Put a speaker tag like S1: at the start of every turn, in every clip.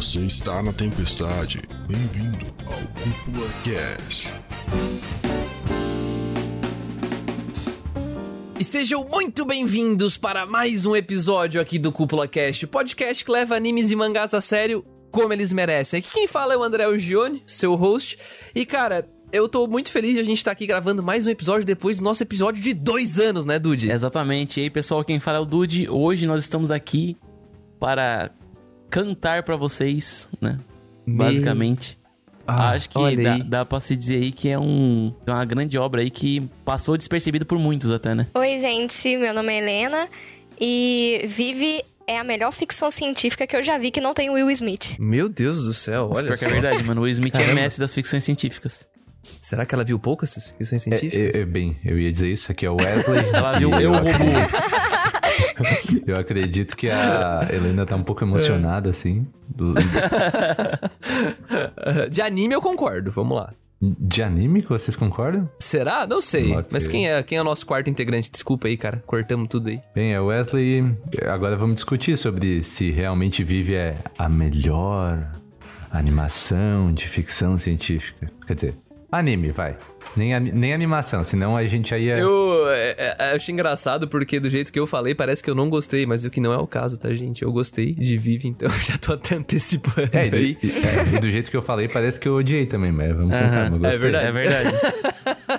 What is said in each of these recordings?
S1: Você está na tempestade. Bem-vindo ao Cúpula Cast.
S2: E sejam muito bem-vindos para mais um episódio aqui do Cúpula Cast, o podcast que leva animes e mangás a sério como eles merecem. Aqui quem fala é o André Gione, seu host. E cara, eu tô muito feliz de a gente estar tá aqui gravando mais um episódio depois do nosso episódio de dois anos, né, Dude?
S3: Exatamente. E aí, pessoal, quem fala é o Dude. Hoje nós estamos aqui para cantar para vocês, né? Me... Basicamente. Ah, Acho que dá, dá pra se dizer aí que é um, é uma grande obra aí que passou despercebido por muitos até, né?
S4: Oi, gente. Meu nome é Helena. E Vive é a melhor ficção científica que eu já vi que não tem Will Smith.
S2: Meu Deus do céu, olha.
S3: Isso é verdade, mano. O Will Smith é Caramba. é mestre das ficções científicas.
S2: Será que ela viu poucas ficções científicas?
S5: É, é, é, bem, eu ia dizer isso. Aqui é o Wesley.
S3: ela viu eu, robô.
S5: eu acredito que a Helena tá um pouco emocionada, assim. Do...
S2: De anime eu concordo, vamos lá.
S5: De anime que vocês concordam?
S2: Será? Não sei. Okay. Mas quem é, quem é o nosso quarto integrante? Desculpa aí, cara. Cortamos tudo aí.
S5: Bem, é Wesley. Agora vamos discutir sobre se realmente Vive é a melhor animação de ficção científica. Quer dizer, Anime, vai. Nem, nem animação, senão a gente aí ia...
S2: Eu é, é, acho engraçado porque do jeito que eu falei parece que eu não gostei, mas o que não é o caso, tá, gente? Eu gostei de Vive, então já tô até antecipando
S5: é,
S2: aí.
S5: E, é, e do jeito que eu falei parece que eu odiei também, mas vamos
S3: com calma, É verdade, é verdade.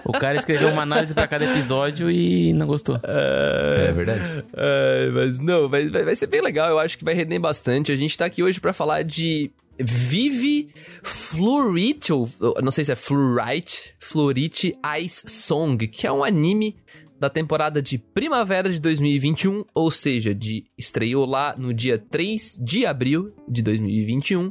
S3: o cara escreveu uma análise pra cada episódio e não gostou.
S5: É, é verdade.
S2: É, mas não, vai, vai ser bem legal, eu acho que vai render bastante. A gente tá aqui hoje para falar de Vive Fluorite, ou não sei se é Fluorite, Fluorite Ice Song, que é um anime da temporada de primavera de 2021, ou seja, de estreou lá no dia 3 de abril de 2021.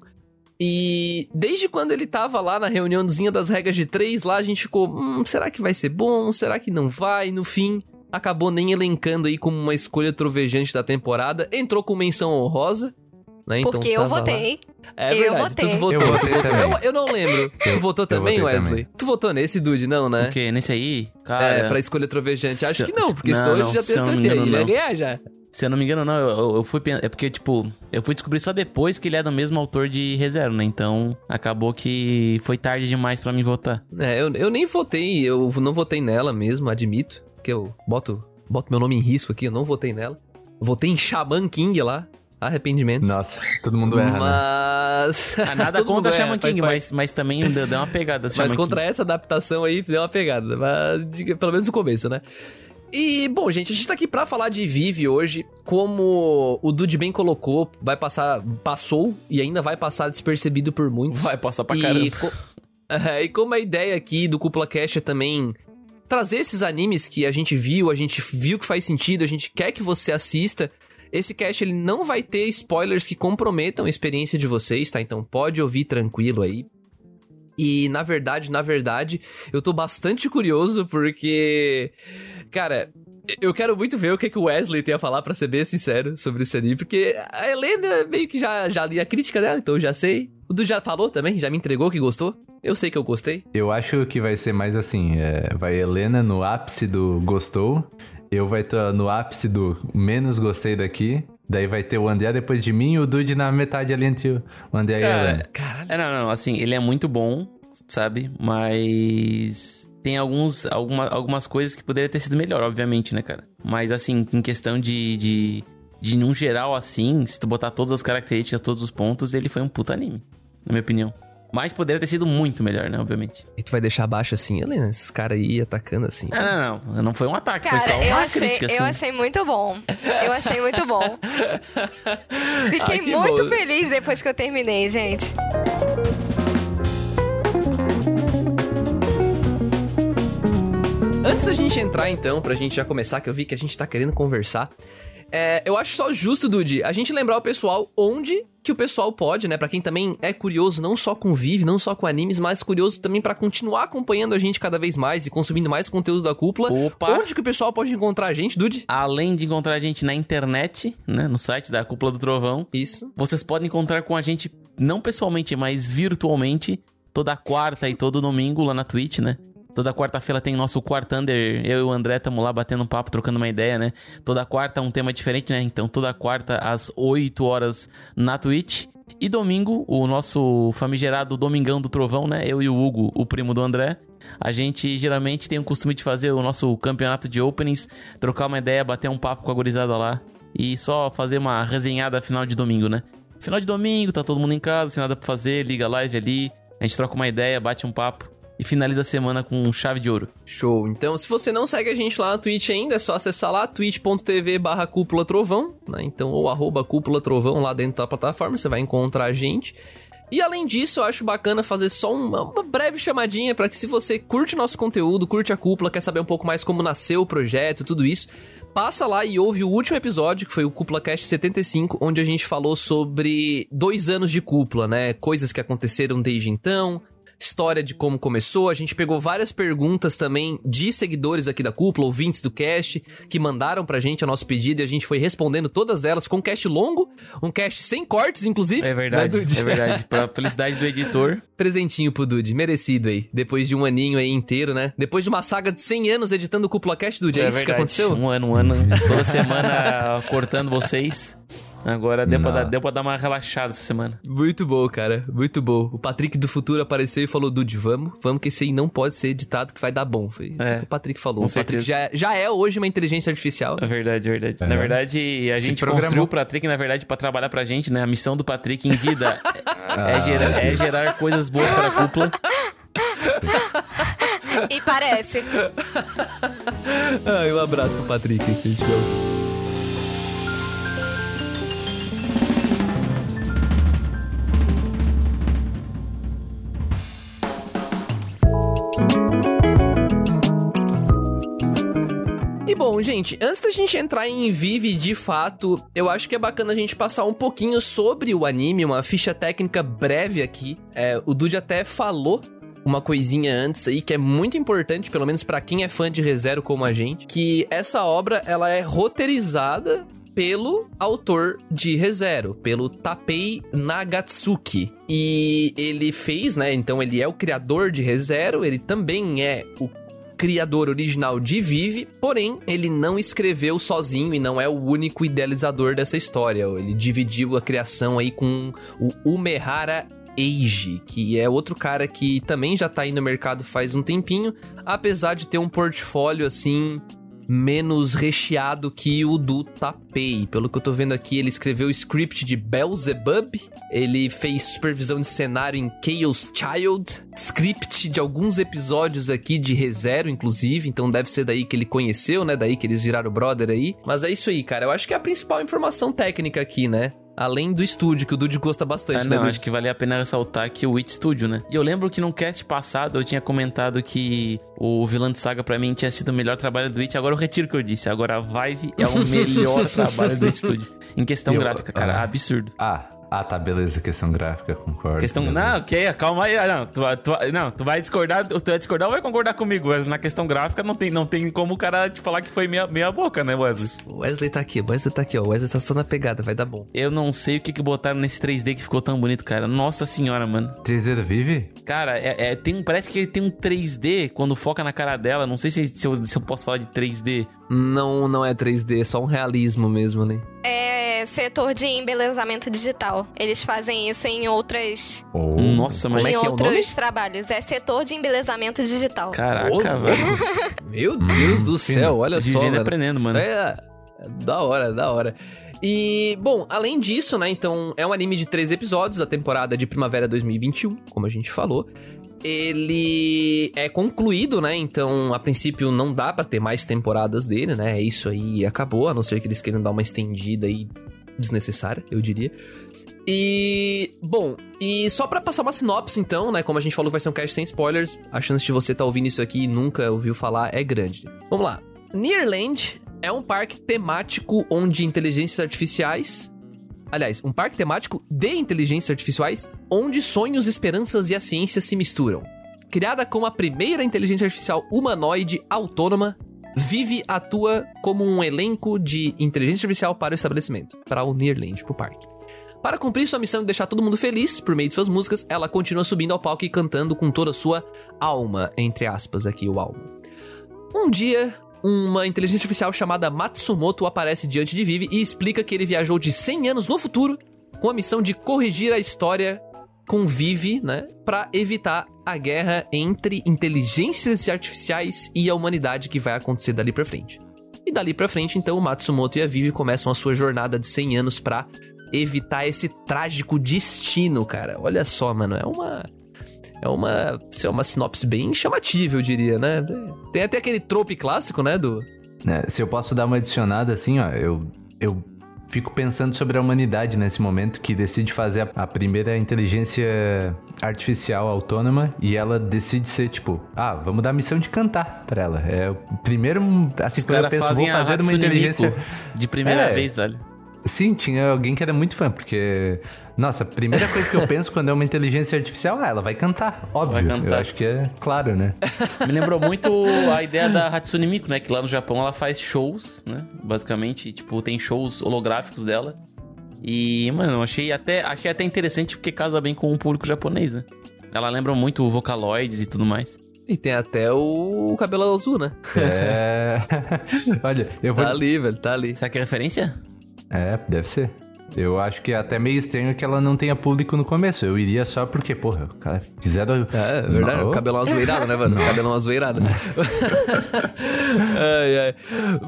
S2: E desde quando ele tava lá na reuniãozinha das regras de 3, lá a gente ficou, hum, será que vai ser bom? Será que não vai? No fim, acabou nem elencando aí como uma escolha trovejante da temporada. Entrou com menção honrosa, né?
S4: Então, Porque eu votei.
S2: Lá. É eu verdade, votei. Tu votou.
S5: Eu votei também.
S2: Eu, eu não lembro. Eu, tu votou também, Wesley? Também. Tu votou nesse, Dude, não, né?
S3: O quê? Nesse aí?
S2: Cara... É, pra escolha trovejante. Acho que não, porque não, hoje já tem
S3: engano,
S2: ele ia ganhar já.
S3: Se eu não me engano, não, eu, eu, fui. É porque, tipo, eu fui descobrir só depois que ele é do mesmo autor de Reserva, né? Então, acabou que foi tarde demais para mim votar.
S2: É, eu, eu nem votei, eu não votei nela mesmo, admito. Que eu boto, boto meu nome em risco aqui, eu não votei nela. Votei em Shaman King lá, arrependimentos.
S5: Nossa, todo mundo erra,
S2: mas...
S3: né? Ah, nada contra Shaman King, mas, mas também deu uma pegada.
S2: Mas contra King. essa adaptação aí, deu uma pegada. Mas, pelo menos no começo, né? E, bom, gente, a gente tá aqui pra falar de Vive hoje. Como o Dude bem colocou, vai passar, passou e ainda vai passar despercebido por muitos.
S3: Vai passar pra caramba. E, co
S2: é, e como a ideia aqui do Cúpula Cash é também trazer esses animes que a gente viu, a gente viu que faz sentido, a gente quer que você assista. Esse cast ele não vai ter spoilers que comprometam a experiência de vocês, tá? Então pode ouvir tranquilo aí. E na verdade, na verdade, eu tô bastante curioso porque cara, eu quero muito ver o que, que o Wesley tem a falar, para ser bem sincero, sobre esse anime, porque a Helena meio que já, já li a crítica dela, então eu já sei. O Du já falou também, já me entregou que gostou. Eu sei que eu gostei.
S5: Eu acho que vai ser mais assim, é, vai Helena no ápice do gostou, eu vai estar no ápice do menos gostei daqui, Daí vai ter o André depois de mim e o Dude na metade ali entre o André Cara, e a Helena.
S3: Caralho. É, não, não, assim, ele é muito bom, sabe? Mas tem alguns, alguma, algumas coisas que poderiam ter sido melhor, obviamente, né, cara? Mas, assim, em questão de, de, de, num geral, assim, se tu botar todas as características, todos os pontos, ele foi um puta anime, na minha opinião. Mas poderia ter sido muito melhor, né, obviamente.
S2: E tu vai deixar abaixo assim, Helena? Esses caras aí atacando assim.
S3: Não, não, não. Não foi um ataque,
S4: cara,
S3: foi só uma
S4: achei,
S3: crítica, assim.
S4: Eu achei muito bom. Eu achei muito bom. Fiquei muito bom. feliz depois que eu terminei, gente.
S2: Antes da gente entrar, então, pra gente já começar, que eu vi que a gente tá querendo conversar, é, eu acho só justo, Dude, a gente lembrar o pessoal onde que o pessoal pode, né? Para quem também é curioso, não só com Vive, não só com animes, mas curioso também para continuar acompanhando a gente cada vez mais e consumindo mais conteúdo da cúpula.
S3: Opa!
S2: Onde que o pessoal pode encontrar a gente, Dude?
S3: Além de encontrar a gente na internet, né? No site da Cúpula do Trovão.
S2: Isso.
S3: Vocês podem encontrar com a gente, não pessoalmente, mas virtualmente, toda quarta e todo domingo lá na Twitch, né? Toda quarta-feira tem nosso Quartander. Eu e o André estamos lá batendo um papo, trocando uma ideia, né? Toda quarta um tema diferente, né? Então toda quarta às 8 horas na Twitch. E domingo, o nosso famigerado Domingão do Trovão, né? Eu e o Hugo, o primo do André. A gente geralmente tem o costume de fazer o nosso campeonato de openings, trocar uma ideia, bater um papo com a gurizada lá e só fazer uma resenhada final de domingo, né? Final de domingo, tá todo mundo em casa, sem nada pra fazer, liga a live ali, a gente troca uma ideia, bate um papo e finaliza a semana com chave de ouro.
S2: Show. Então, se você não segue a gente lá na Twitch ainda, é só acessar lá twitch.tv barra cúpula trovão, né? Então, ou arroba cúpula trovão lá dentro da plataforma, você vai encontrar a gente. E além disso, eu acho bacana fazer só uma, uma breve chamadinha para que se você curte nosso conteúdo, curte a cúpula, quer saber um pouco mais como nasceu o projeto, tudo isso, passa lá e ouve o último episódio, que foi o Cúpula Cast 75, onde a gente falou sobre dois anos de cúpula, né? Coisas que aconteceram desde então, história de como começou. A gente pegou várias perguntas também de seguidores aqui da cúpula, ouvintes do cast, que mandaram pra gente a nosso pedido e a gente foi respondendo todas elas com um cast longo, um cast sem cortes, inclusive.
S3: É verdade,
S2: né,
S3: é verdade. Pra felicidade do editor.
S2: Presentinho pro Dude, merecido aí. Depois de um aninho aí inteiro, né? Depois de uma saga de 100 anos editando o Cúpula Cast, Dude, é, isso que
S3: verdade.
S2: aconteceu?
S3: Um ano, um ano, toda semana cortando vocês. Agora deu pra, dar, deu pra dar uma relaxada essa semana.
S2: Muito bom, cara. Muito bom. O Patrick do futuro apareceu e falou: Dude, vamos, vamos, que esse aí não pode ser editado, que vai dar bom. Foi
S3: É,
S2: o que o Patrick falou.
S3: com
S2: o Patrick já, já é hoje uma inteligência artificial.
S3: É verdade, é verdade.
S5: É.
S3: Na verdade, a
S5: Se
S3: gente
S5: programou.
S3: construiu o Patrick, na verdade, pra trabalhar pra gente, né? A missão do Patrick em vida é,
S5: Ah.
S3: gerar, é gerar coisas boas para a cúpula.
S4: E parece.
S2: Ai, um abraço pro Patrick, se a gente E bom, gente, antes da gente entrar em Vive de fato, eu acho que é bacana a gente passar um pouquinho sobre o anime, uma ficha técnica breve aqui. É, o Dude até falou uma coisinha antes aí que é muito importante, pelo menos pra quem é fã de ReZero como a gente, que essa obra ela é roteirizada pelo autor de ReZero, pelo Tapei Nagatsuki. E ele fez, né? Então ele é o criador de ReZero, ele também é o criador original de Vive, porém ele não escreveu sozinho e não é o único idealizador dessa história. Ele dividiu a criação aí com o Umehara Eiji, que é outro cara que também já tá aí no mercado faz um tempinho, apesar de ter um portfólio assim menos recheado que o do Tapei. Pelo que eu tô vendo aqui, ele escreveu o script de Beelzebub, ele fez supervisão de cenário em Chaos Child, script de alguns episódios aqui de ReZero, inclusive, então deve ser daí que ele conheceu, né? Daí que eles viraram brother aí. Mas é isso aí, cara. Eu acho que é a principal informação técnica aqui, né? Além do estúdio, que o Dude gosta bastante,
S3: Ah,
S2: né,
S3: não,
S2: Dude?
S3: acho que vale a pena ressaltar que o Witch Studio, né? E eu lembro que no cast passado eu tinha comentado que o Vilã de Saga pra mim tinha sido o melhor trabalho do Witch. Agora eu retiro o que eu disse. Agora a Vive é o melhor trabalho do Witch Studio. Em questão
S5: Eu-
S3: gráfica, cara.
S5: ah.
S3: Absurdo.
S5: Ah, ah, tá, beleza. Questão gráfica, concordo.
S3: Questão.
S5: beleza.
S3: Não, ok, calma aí. Ah, Não, tu, tu- não, tu vai discordar, tu vai discordar ou vai concordar comigo? Mas na questão gráfica não tem, não tem como o cara te falar que foi meia, meia boca, né, Wesley?
S2: O Wesley tá aqui, o Wesley tá aqui, ó. O Wesley tá só na pegada, vai dar bom.
S3: Eu não sei o que, que botaram nesse 3D que ficou tão bonito, cara. Nossa senhora, mano.
S5: 3D Vive?
S3: Cara, é, é- tem, um- parece que tem um 3D quando foca na cara dela. Não sei se, se, eu, se eu posso falar de 3D.
S2: Não, não é 3D, é só um realismo mesmo, né?
S4: É setor de embelezamento digital. Eles fazem isso em outras.
S5: Oh.
S3: Nossa, mas.
S2: É
S4: em
S2: é o
S4: outros
S2: nome?
S4: trabalhos. É setor de embelezamento digital.
S3: Caraca,
S2: Ô,
S3: velho.
S2: Meu Deus do céu, olha só.
S3: Vivendo
S2: velho.
S3: aprendendo, mano.
S2: É, é da hora, da hora. E, bom, além disso, né, então, é um anime de três episódios da temporada de Primavera 2021, como a gente falou. Ele é concluído, né, então, a princípio não dá pra ter mais temporadas dele, né, é isso aí, acabou, a não ser que eles queiram dar uma estendida aí desnecessária, eu diria. E, bom, e só pra passar uma sinopse, então, né? Como a gente falou, vai ser um cast sem spoilers. A chance de você estar ouvindo isso aqui e nunca ouviu falar é grande. Vamos lá. Nearland é um parque temático onde inteligências artificiais. Aliás, um parque temático de inteligências artificiais onde sonhos, esperanças e a ciência se misturam. Criada como a primeira inteligência artificial humanoide autônoma, Vive atua como um elenco de inteligência artificial para o estabelecimento, para o Nearland, para o parque. Para cumprir sua missão de deixar todo mundo feliz por meio de suas músicas, ela continua subindo ao palco e cantando com toda a sua alma, entre aspas aqui o alma. Um dia, uma inteligência artificial chamada Matsumoto aparece diante de Vivi e explica que ele viajou de 100 anos no futuro com a missão de corrigir a história com Vivi, né, para evitar a guerra entre inteligências artificiais e a humanidade que vai acontecer dali para frente. E dali para frente, então, o Matsumoto e a Vivi começam a sua jornada de 100 anos para evitar esse trágico destino, cara. Olha só, mano, é uma é uma, é uma sinopse bem chamativa, eu diria, né? Tem até aquele trope clássico, né, do
S5: É, se eu posso dar uma adicionada assim, ó, eu, eu fico pensando sobre a humanidade nesse momento que decide fazer a, a primeira inteligência artificial autônoma e ela decide ser tipo, ah, vamos dar a missão de cantar pra ela. É o primeiro, assim,
S3: Os
S5: quando eu penso, vou fazer uma inteligência...
S3: De primeira
S5: É.
S3: vez, velho.
S5: Sim, tinha alguém que era muito fã, porque. Nossa, a primeira coisa que eu penso quando é uma inteligência artificial, ah, ela vai cantar. Óbvio.
S3: Vai cantar.
S5: Eu acho que é claro, né?
S3: Me lembrou muito a ideia da Hatsune Miku, né? Que lá no Japão ela faz shows, né? Basicamente, tipo, tem shows holográficos dela. E, mano, eu achei até, achei até interessante porque casa bem com o público japonês, né? Ela lembra muito o Vocaloids e tudo mais.
S2: E tem até o cabelo azul, né?
S5: É. Olha, eu vou.
S2: Tá ali, velho, tá ali.
S3: Será que é referência?
S5: É, deve ser. Eu acho que é até meio estranho que ela não tenha público no começo. Eu iria só porque, porra, o cara fizeram.
S2: É, é verdade.
S5: Não.
S2: Cabelão azoeirado, né, mano? O cabelão azoeirado. ai, ai.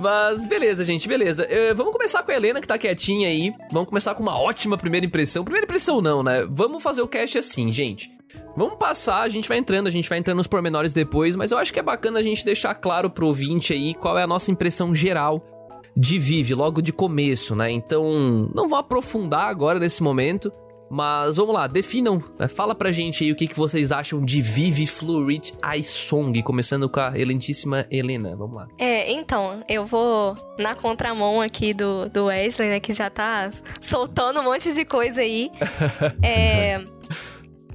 S2: Mas beleza, gente, beleza. Eh, vamos começar com a Helena, que tá quietinha aí. Vamos começar com uma ótima primeira impressão. Primeira impressão não, né? Vamos fazer o cast assim, gente. Vamos passar, a gente vai entrando, a gente vai entrando nos pormenores depois, mas eu acho que é bacana a gente deixar claro pro ouvinte aí qual é a nossa impressão geral de Vive, logo de começo, né? Então, não vou aprofundar agora nesse momento, mas vamos lá, definam, né? fala pra gente aí o que, que vocês acham de Vive Fluorit Ice Song, começando com a elentíssima Helena, vamos lá.
S4: É, então, eu vou na contramão aqui do, do Wesley, né, que já tá soltando um monte de coisa aí. É,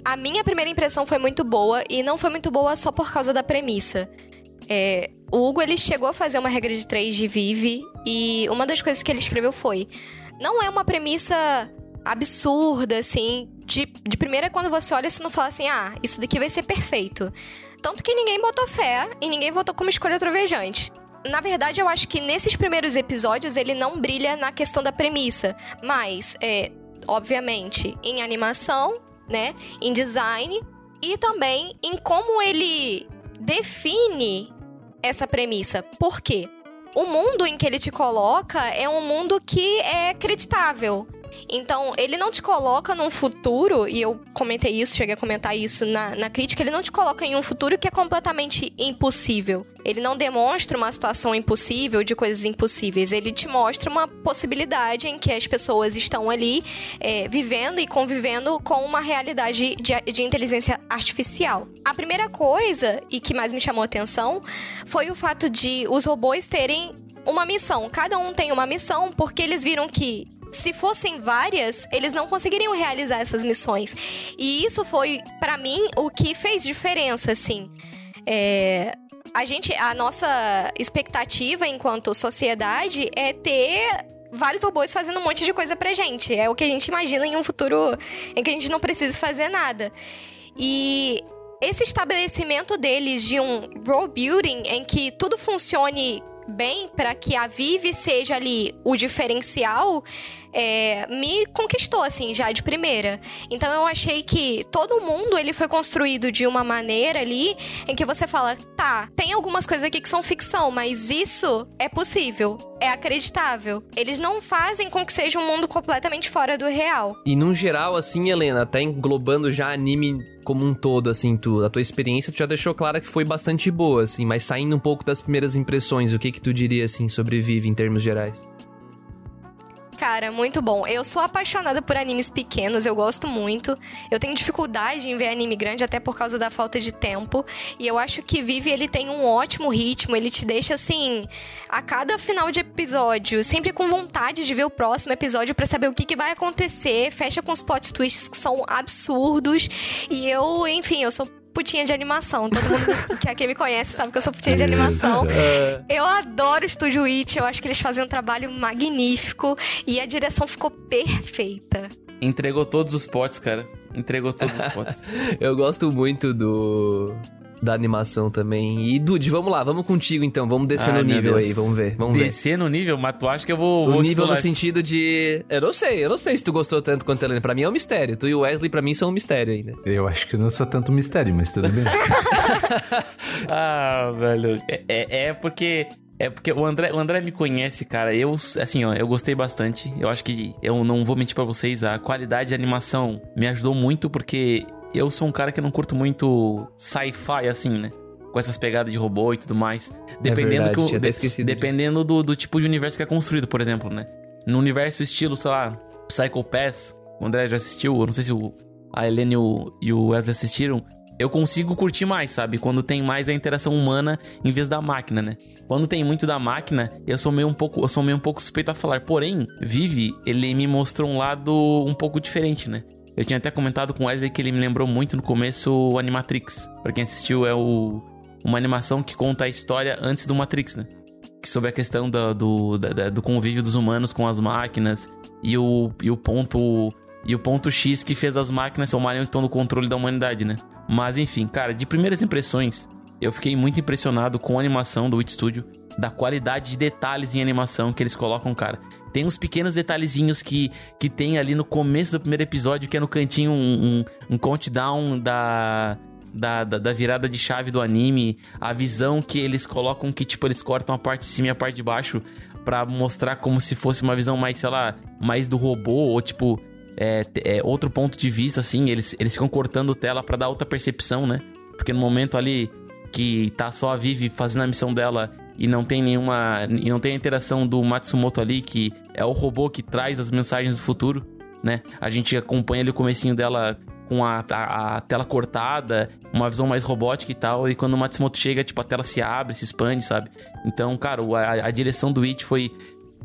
S4: a minha primeira impressão foi muito boa, e não foi muito boa só por causa da premissa. É, o Hugo, ele chegou a fazer uma regra de três de Vive, e uma das coisas que ele escreveu foi... Não é uma premissa absurda, assim. De, de primeira, quando você olha, você não fala assim, ah, isso daqui vai ser perfeito. Tanto que ninguém botou fé e ninguém votou como escolha trovejante. Na verdade, eu acho que nesses primeiros episódios ele não brilha na questão da premissa. Mas, é, obviamente, em animação, né? Em design e também em como ele define essa premissa. Por quê? O mundo em que ele te coloca é um mundo que é acreditável. Então, ele não te coloca num futuro, e eu comentei isso, cheguei a comentar isso na, na crítica, ele não te coloca em um futuro que é completamente impossível. Ele não demonstra uma situação impossível de coisas impossíveis. Ele te mostra uma possibilidade em que as pessoas estão ali é, vivendo e convivendo com uma realidade de, de inteligência artificial. A primeira coisa, e que mais me chamou a atenção, foi o fato de os robôs terem uma missão. Cada um tem uma missão porque eles viram que se fossem várias, eles não conseguiriam realizar essas missões. E isso foi, pra mim, o que fez diferença, assim. É, a gente, a nossa expectativa enquanto sociedade é ter vários robôs fazendo um monte de coisa pra gente. É o que a gente imagina em um futuro em que a gente não precisa fazer nada. E esse estabelecimento deles de um role building em que tudo funcione bem para que a Vive seja ali o diferencial é, me conquistou assim já de primeira. Então eu achei que todo mundo ele foi construído de uma maneira ali em que você fala, tá, tem algumas coisas aqui que são ficção, mas isso é possível, é acreditável. Eles não fazem com que seja um mundo completamente fora do real.
S2: E num geral, assim, Helena, até englobando já anime como um todo, assim, tu, a tua experiência, tu já deixou clara que foi bastante boa, assim, mas saindo um pouco das primeiras impressões, o que que tu diria, assim, sobre Vive em termos gerais?
S4: Cara, muito bom. Eu sou apaixonada por animes pequenos, eu gosto muito. Eu tenho dificuldade em ver anime grande até por causa da falta de tempo. E eu acho que Vive ele tem um ótimo ritmo, ele te deixa assim, a cada final de episódio, sempre com vontade de ver o próximo episódio para saber o que, que vai acontecer. Fecha com os plot twists que são absurdos. E eu, enfim, eu sou putinha de animação. Todo mundo que aqui me conhece sabe que eu sou putinha de animação. Eu adoro o Estúdio It, eu acho que eles fazem um trabalho magnífico e a direção ficou perfeita.
S3: Entregou todos os potes, cara. Entregou todos os potes.
S2: Eu gosto muito do. Da animação também. E, Dude, vamos lá, vamos contigo então. Vamos descer no nível
S3: Deus.
S2: aí, vamos ver. Vamos ver.
S3: Descer no nível, mas tu acha que eu vou.
S2: O
S3: vou
S2: nível no sentido de. Eu não sei, eu não sei se tu gostou tanto quanto a Helena. Pra mim é um mistério. Tu e o Wesley, pra mim, são um mistério ainda.
S5: Eu acho que eu não sou tanto mistério, mas tudo bem.
S3: Ah, velho. É, é, é porque. É porque o André, o André me conhece, cara. Eu, assim, ó, eu gostei bastante. Eu acho que eu não vou mentir pra vocês, a qualidade de animação me ajudou muito porque eu sou um cara que não curto muito sci-fi, assim, né? Com essas pegadas de robô e tudo mais. Dependendo,
S2: verdade, tinha até esquecido
S3: dependendo do, do tipo de universo que é construído, por exemplo, né? No universo estilo, sei lá, Psycho Pass, o André já assistiu, eu não sei se o, a Helene e o, e o Wesley assistiram. Eu consigo curtir mais, sabe? Quando tem mais a interação humana em vez da máquina, né? Quando tem muito da máquina, eu sou meio um pouco, eu sou meio um pouco suspeito a falar. Porém, Vive, ele me mostrou um lado um pouco diferente, né? Eu tinha até comentado com o Wesley que ele me lembrou muito no começo o Animatrix. Pra quem assistiu, é o, uma animação que conta a história antes do Matrix, né? Que sobre a questão do, da- da- do convívio dos humanos com as máquinas e o, e o ponto e o ponto X que fez as máquinas tomarem então o controle da humanidade, né? Mas enfim, cara, de primeiras impressões, eu fiquei muito impressionado com a animação do Wit Studio, da qualidade de detalhes em animação que eles colocam, cara. Tem uns pequenos detalhezinhos que, que tem ali no começo do primeiro episódio, que é no cantinho um, um, um countdown da, da, da, da virada de chave do anime, a visão que eles colocam, que tipo, eles cortam a parte de cima e a parte de baixo pra mostrar como se fosse uma visão mais, sei lá, mais do robô, ou tipo, é, é, outro ponto de vista, assim, eles, eles ficam cortando tela pra dar outra percepção, né? Porque no momento ali que tá só a Vivi fazendo a missão dela e não tem nenhuma. e não tem a interação do Matsumoto ali, que é o robô que traz as mensagens do futuro, né? A gente acompanha ali o comecinho dela com a, a, a tela cortada, uma visão mais robótica e tal, e quando o Matsumoto chega, tipo, a tela se abre, se expande, sabe? Então, cara, a, a direção do It foi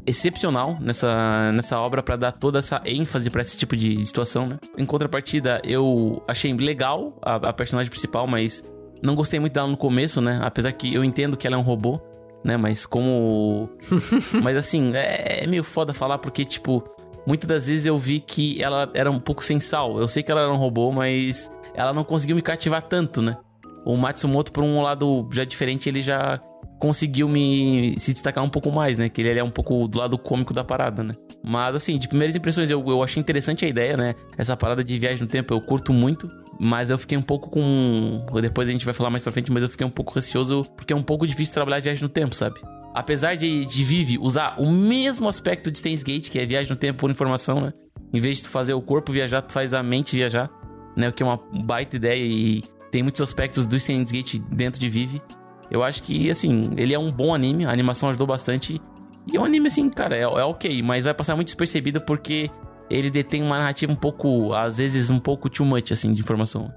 S3: excepcional nessa, nessa obra pra dar toda essa ênfase pra esse tipo de situação, né? Em contrapartida, eu achei legal a, a personagem principal, mas não gostei muito dela no começo, né? Apesar que eu entendo que ela é um robô, né? Mas como. mas assim, é, é meio foda falar porque, tipo, muitas das vezes eu vi que ela era um pouco sem sal. Eu sei que ela era um robô, mas ela não conseguiu me cativar tanto, né? O Matsumoto, por um lado já diferente, ele já conseguiu me se destacar um pouco mais, né? Que ele é um pouco do lado cômico da parada, né? Mas assim, de primeiras impressões, eu, eu achei interessante a ideia, né? Essa parada de viagem no tempo eu curto muito. Mas eu fiquei um pouco com. Depois a gente vai falar mais pra frente, mas eu fiquei um pouco receoso porque é um pouco difícil trabalhar viagem no tempo, sabe? Apesar de, de Vive usar o mesmo aspecto de Steins Gate, que é viagem no tempo por informação, né? Em vez de tu fazer o corpo viajar, tu faz a mente viajar, né? O que é uma baita ideia e tem muitos aspectos do Steins Gate dentro de Vive. Eu acho que, assim, ele é um bom anime, a animação ajudou bastante. E é um anime, assim, cara, é, é ok, mas vai passar muito despercebido porque ele detém uma narrativa um pouco, às vezes, um pouco too much, assim, de informação.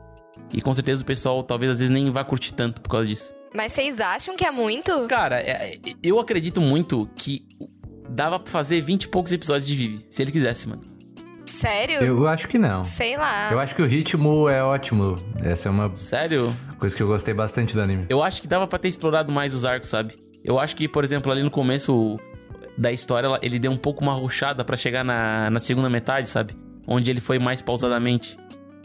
S3: E com certeza o pessoal talvez às vezes nem vá curtir tanto por causa disso.
S4: Mas vocês acham que é muito?
S3: Cara, é- é- eu acredito muito que dava pra fazer 20 e poucos episódios de Vive, se ele quisesse, mano.
S4: Sério?
S5: Eu acho que não.
S4: Sei lá.
S5: Eu acho que o ritmo é ótimo. Essa é uma
S3: Sério?
S5: coisa que eu gostei bastante do anime.
S3: Eu acho que dava pra ter explorado mais os arcos, sabe? Eu acho que, por exemplo, ali no começo da história, ele deu um pouco uma ruchada pra chegar na, na segunda metade, sabe? Onde ele foi mais pausadamente.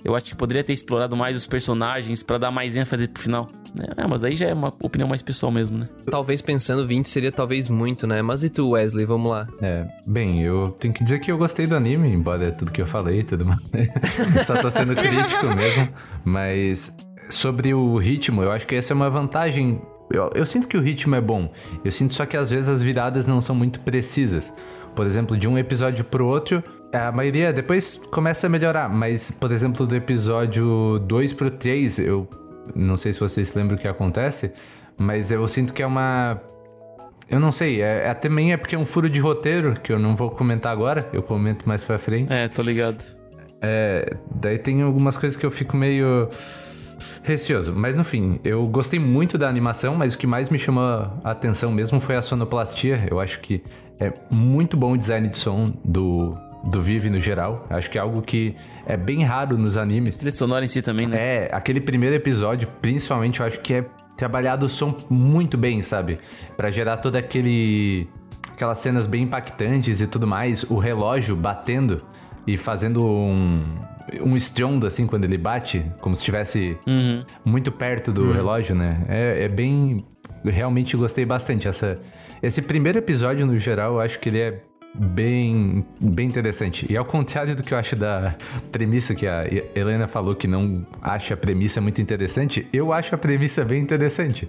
S3: Eu acho que poderia ter explorado mais os personagens pra dar mais ênfase pro final. né? É, mas aí já é uma opinião mais pessoal mesmo, né?
S2: Talvez pensando 20 seria talvez muito, né? Mas e tu, Wesley? Vamos lá.
S5: É, bem, eu tenho que dizer que eu gostei do anime, embora é tudo que eu falei e tudo mais. Só tô sendo crítico mesmo. Mas sobre o ritmo, eu acho que essa é uma vantagem. Eu, eu sinto que o ritmo é bom. Eu sinto só que às vezes as viradas não são muito precisas. Por exemplo, de um episódio pro outro, a maioria depois começa a melhorar. Mas, por exemplo, do episódio 2 pro 3, eu não sei se vocês lembram o que acontece, mas eu sinto que é uma eu não sei, é, é- também é porque é um furo de roteiro, que eu não vou comentar agora, eu comento mais pra frente.
S3: É, tô ligado.
S5: É, daí tem algumas coisas que eu fico meio receoso. Mas no fim, eu gostei muito da animação, mas o que mais me chamou a atenção mesmo foi a sonoplastia. Eu acho que é muito bom o design de som do, do Vive no geral. Eu acho que é algo que é bem raro nos animes.
S3: Trilha sonora em si também, né?
S5: É, aquele primeiro episódio, principalmente, eu acho que é trabalhado o som muito bem, sabe? Pra gerar todo aquele aquelas cenas bem impactantes e tudo mais, o relógio batendo e fazendo um um estrondo, assim, quando ele bate, como se estivesse
S3: Uhum.
S5: muito perto do relógio, né? É, é bem. Realmente gostei bastante. Essa, esse primeiro episódio, no geral, eu acho que ele é bem, bem interessante. E ao contrário do que eu acho da premissa que a Helena falou que não acha a premissa muito interessante, eu acho a premissa bem interessante.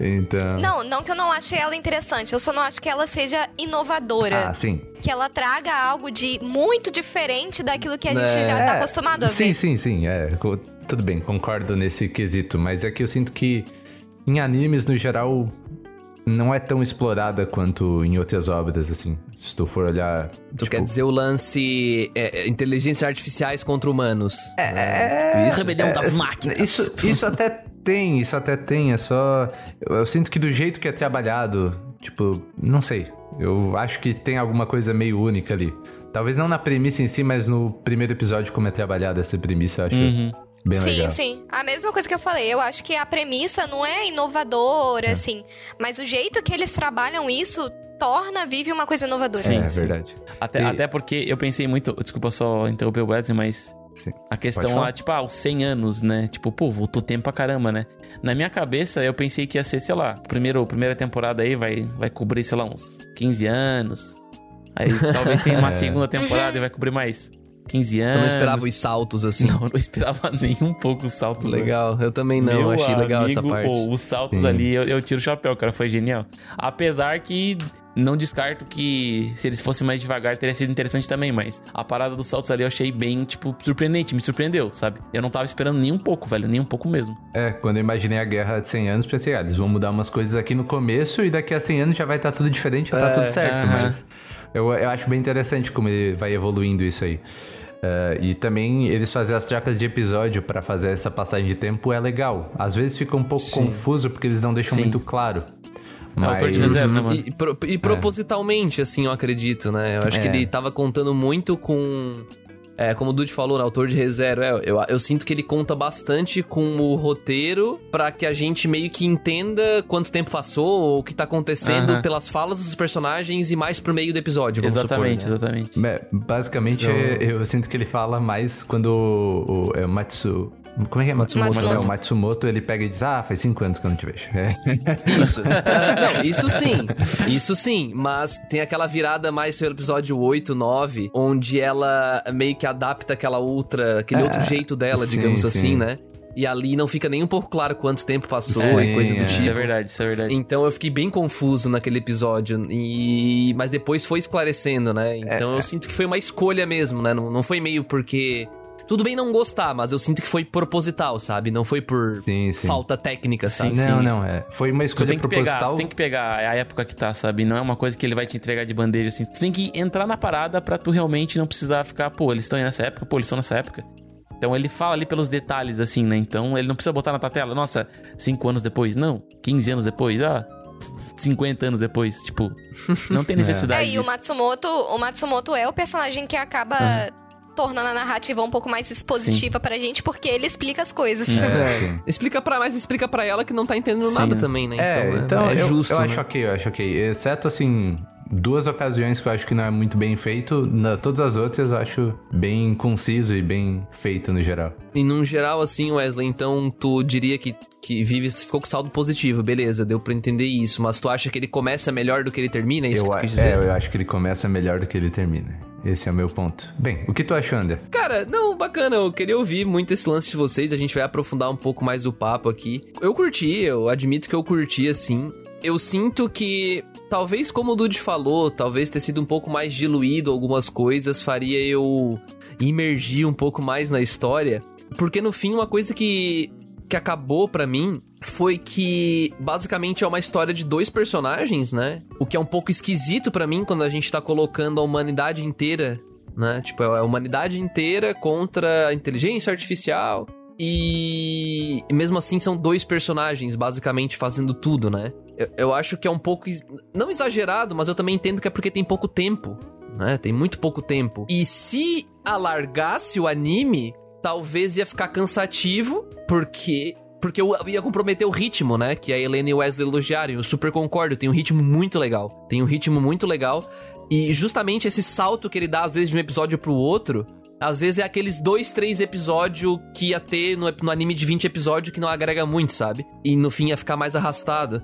S5: Então.
S4: Não, não que eu não ache ela interessante, eu só não acho que ela seja inovadora.
S5: Ah, sim.
S4: Que ela traga algo de muito diferente daquilo que a gente
S2: É.
S4: já tá acostumado a
S5: Sim,
S4: ver.
S5: sim, sim. É, co- tudo bem, concordo nesse quesito. Mas é que eu sinto que em animes, no geral, não é tão explorada quanto em outras obras, assim. Se tu for olhar.
S2: Tu
S5: tipo,
S2: quer dizer o lance é, é, inteligências artificiais contra humanos. É, tipo isso.
S3: Rebelião das máquinas.
S5: Isso, isso até tem, isso até tem. É só. Eu, eu sinto que do jeito que é trabalhado, tipo, não sei. Eu acho que tem alguma coisa meio única ali. Talvez não na premissa em si, mas no primeiro episódio, como é trabalhada essa premissa, eu acho
S3: Uhum.
S5: bem
S4: sim,
S5: legal.
S4: sim. A mesma coisa que eu falei. Eu acho que a premissa não é inovadora, assim. Mas o jeito que eles trabalham isso torna a Vive uma coisa inovadora.
S3: Sim,
S5: é
S3: sim.
S5: verdade.
S3: Até,
S5: E-
S3: até porque eu pensei muito. Desculpa só interromper o Wesley, mas.
S5: Sim.
S3: A questão lá, tipo, ah, os 100 anos, né? Tipo, pô, voltou tempo pra caramba, né? Na minha cabeça, eu pensei que ia ser, sei lá, primeiro, primeira temporada aí vai, vai cobrir, sei lá, uns 15 anos. Aí talvez tenha uma
S5: É.
S3: segunda temporada e vai cobrir mais 15
S2: Tu
S3: anos.
S2: não esperava os saltos assim.
S3: Não, eu não esperava nem um pouco os saltos.
S2: Legal, eu também não,
S3: Meu
S2: achei legal essa
S3: amigo,
S2: parte.
S3: pô, os saltos
S5: Sim.
S3: ali, eu, eu tiro o chapéu, cara, foi genial. Apesar que não descarto que se eles fossem mais devagar teria sido interessante também, mas a parada dos saltos ali eu achei bem, tipo, surpreendente, me surpreendeu, sabe? Eu não tava esperando nem um pouco, velho, nem um pouco mesmo.
S5: É, quando eu imaginei a guerra de 100 anos, pensei, ah, eles vão mudar umas coisas aqui no começo e daqui a 100 anos já vai estar tudo diferente, já tá
S2: É,
S5: tudo certo.
S3: aham.
S5: Mas eu, eu acho bem interessante como ele vai evoluindo isso aí. É, e também eles fazerem as trocas de episódio pra fazer essa passagem de tempo é legal. Às vezes fica um pouco confuso porque eles não deixam
S3: Sim.
S5: muito claro.
S3: É, autor de reserva, né, mano?
S2: E, pro- e propositalmente, assim, eu acredito, né? Eu acho que
S5: É.
S2: ele tava contando muito com. É, como o Dude falou, né, autor de reserva, é, eu, eu sinto que ele conta bastante com o roteiro pra que a gente meio que entenda quanto tempo passou ou o que tá acontecendo pelas falas dos personagens e mais pro meio do episódio, vamos
S3: Exatamente,
S2: supor, né?
S3: exatamente.
S5: É, basicamente,
S2: Então-
S5: é- eu sinto que ele fala mais quando o, o- é o Matsu... Como é que é?
S2: Matsumoto.
S5: É, o Matsumoto, ele pega e diz, ah, faz cinco anos que eu não te vejo. É.
S2: Isso. não, isso sim. Isso sim. Mas tem aquela virada mais pelo episódio 8, 9, onde ela meio que adapta aquela outra, aquele
S5: É,
S2: outro jeito dela,
S5: sim,
S2: digamos assim,
S5: sim.
S2: né? E ali não fica nem um pouco claro quanto tempo passou
S5: Sim,
S2: e coisa do
S5: é.
S2: tipo.
S3: Isso é verdade, isso é verdade.
S2: Então eu fiquei bem confuso naquele episódio. E... Mas depois foi esclarecendo, né? Então
S5: É,
S2: eu sinto que foi uma escolha mesmo, né? Não, não foi meio porque. Tudo bem não gostar, mas eu sinto que foi proposital, sabe? Não foi por
S5: Sim, sim.
S2: falta técnica, sabe?
S3: Sim,
S5: não,
S3: sim.
S5: não, é. Foi uma
S3: Tu
S5: escolha
S3: tem que pegar,
S5: proposital.
S3: tu tem que pegar a época que tá, sabe? Não é uma coisa que ele vai te entregar de bandeja assim. Tu tem que entrar na parada pra tu realmente não precisar ficar, pô, eles estão aí nessa época, pô, eles estão nessa época. Então ele fala ali pelos detalhes, assim, né? Então ele não precisa botar na tua tela, nossa, 5 anos depois, não, 15 anos depois, ah, 50 anos depois, tipo, não tem necessidade
S4: É, e o. Matsumoto, o Matsumoto é o personagem que acaba tornando a narrativa um pouco mais expositiva pra gente, porque ele explica as coisas.
S5: É,
S2: É.
S5: sim.
S2: Explica pra mais, explica pra ela que não tá entendendo
S3: Sim,
S2: nada
S3: né?
S2: também, né?
S5: É, então,
S2: é,
S5: eu,
S2: justo.
S5: eu
S2: né?
S5: acho ok, eu acho ok. Exceto, assim, duas ocasiões que eu acho que não é muito bem feito. Na, todas as outras eu acho bem conciso e bem feito no geral.
S2: E num geral, assim, Wesley, então tu diria que, que Vive ficou com saldo positivo, beleza, deu pra entender isso, mas tu acha que ele começa melhor do que ele termina? É isso
S5: eu,
S2: que tu quis dizer?
S5: é, eu acho que ele começa melhor do que ele termina. Esse é o meu ponto. Bem, o que tu achou, André?
S2: Cara, não, bacana, eu queria ouvir muito esse lance de vocês, a gente vai aprofundar um pouco mais o papo aqui. Eu curti, eu admito que eu curti, assim. Eu sinto que, talvez como o Dude falou, talvez ter sido um pouco mais diluído algumas coisas, faria eu imergir um pouco mais na história. Porque no fim, uma coisa que, que acabou pra mim foi que basicamente é uma história de dois personagens, né? O que é um pouco esquisito pra mim quando a gente tá colocando a humanidade inteira, né? Tipo, é a humanidade inteira contra a inteligência artificial. E mesmo assim são dois personagens basicamente fazendo tudo, né? Eu, eu acho que é um pouco não exagerado, mas eu também entendo que é porque tem pouco tempo, né? Tem muito pouco tempo. E se alargasse o anime, talvez ia ficar cansativo, porque porque eu ia comprometer o ritmo, né? Que a Helena e o Wesley elogiaram. Eu super concordo, tem um ritmo muito legal. Tem um ritmo muito legal. E justamente esse salto que ele dá, às vezes, de um episódio pro outro, às vezes é aqueles dois, três episódios que ia ter no, no anime de 20 episódios que não agrega muito, sabe? E no fim ia ficar mais arrastado.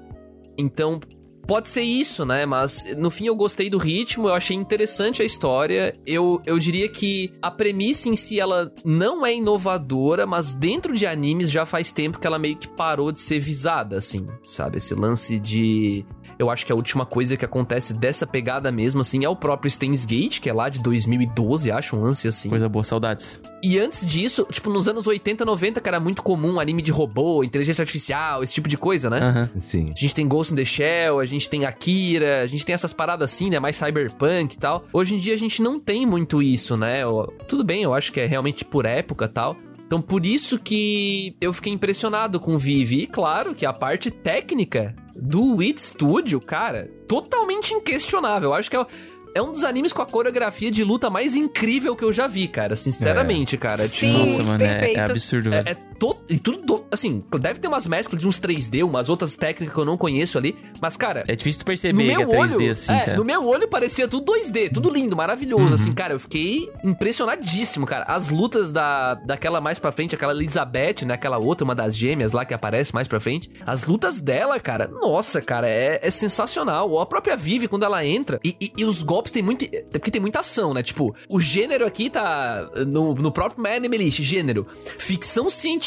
S2: Então, Pode ser isso, né? Mas no fim eu gostei do ritmo, eu achei interessante a história. Eu, eu diria que a premissa em si ela não é inovadora, mas dentro de animes já faz tempo que ela meio que parou de ser visada, assim, sabe? Esse lance de eu acho que a última coisa que acontece dessa pegada mesmo, assim, é o próprio Steins Gate, que é lá de 2012, acho, um lance assim.
S3: Coisa boa, saudades.
S2: E antes disso, tipo, nos anos 80, 90, que era muito comum anime de robô, inteligência artificial, esse tipo de coisa, né?
S3: Aham.
S5: Sim.
S2: A gente tem Ghost in the Shell, a gente tem Akira, a gente tem essas paradas assim, né? Mais cyberpunk e tal. Hoje em dia a gente não tem muito isso, né? Ó, Tudo bem, eu acho que é realmente por época e tal. Então por isso que eu fiquei impressionado com o Vivi. E claro que a parte técnica do Wit Studio, cara, totalmente inquestionável. Eu acho que é, é um dos animes com a coreografia de luta mais incrível que eu já vi, cara. Sinceramente, cara.
S4: Sim.
S2: Tipo,
S3: Nossa, mano, é, é
S4: perfeito.
S3: absurdo, velho.
S2: é, é to... e tudo, do- assim, deve ter umas mesclas de uns 3D, umas outras técnicas que eu não conheço ali, mas, cara,
S3: É difícil tu
S2: no
S3: perceber que é
S2: meu
S3: 3D
S2: olho,
S3: assim,
S2: é, no meu olho parecia tudo 2D, tudo lindo, maravilhoso, assim, cara, eu fiquei impressionadíssimo, cara. As lutas da, daquela mais pra frente, aquela Elizabeth, né, aquela outra, uma das gêmeas lá que aparece mais pra frente, as lutas dela, cara, nossa, cara, é, é sensacional. Ou a própria Vivi, quando ela entra, e, e- e os golpes tem muito, porque tem muita ação, né, tipo, o gênero aqui tá no, no próprio My Anime List, gênero, ficção científica.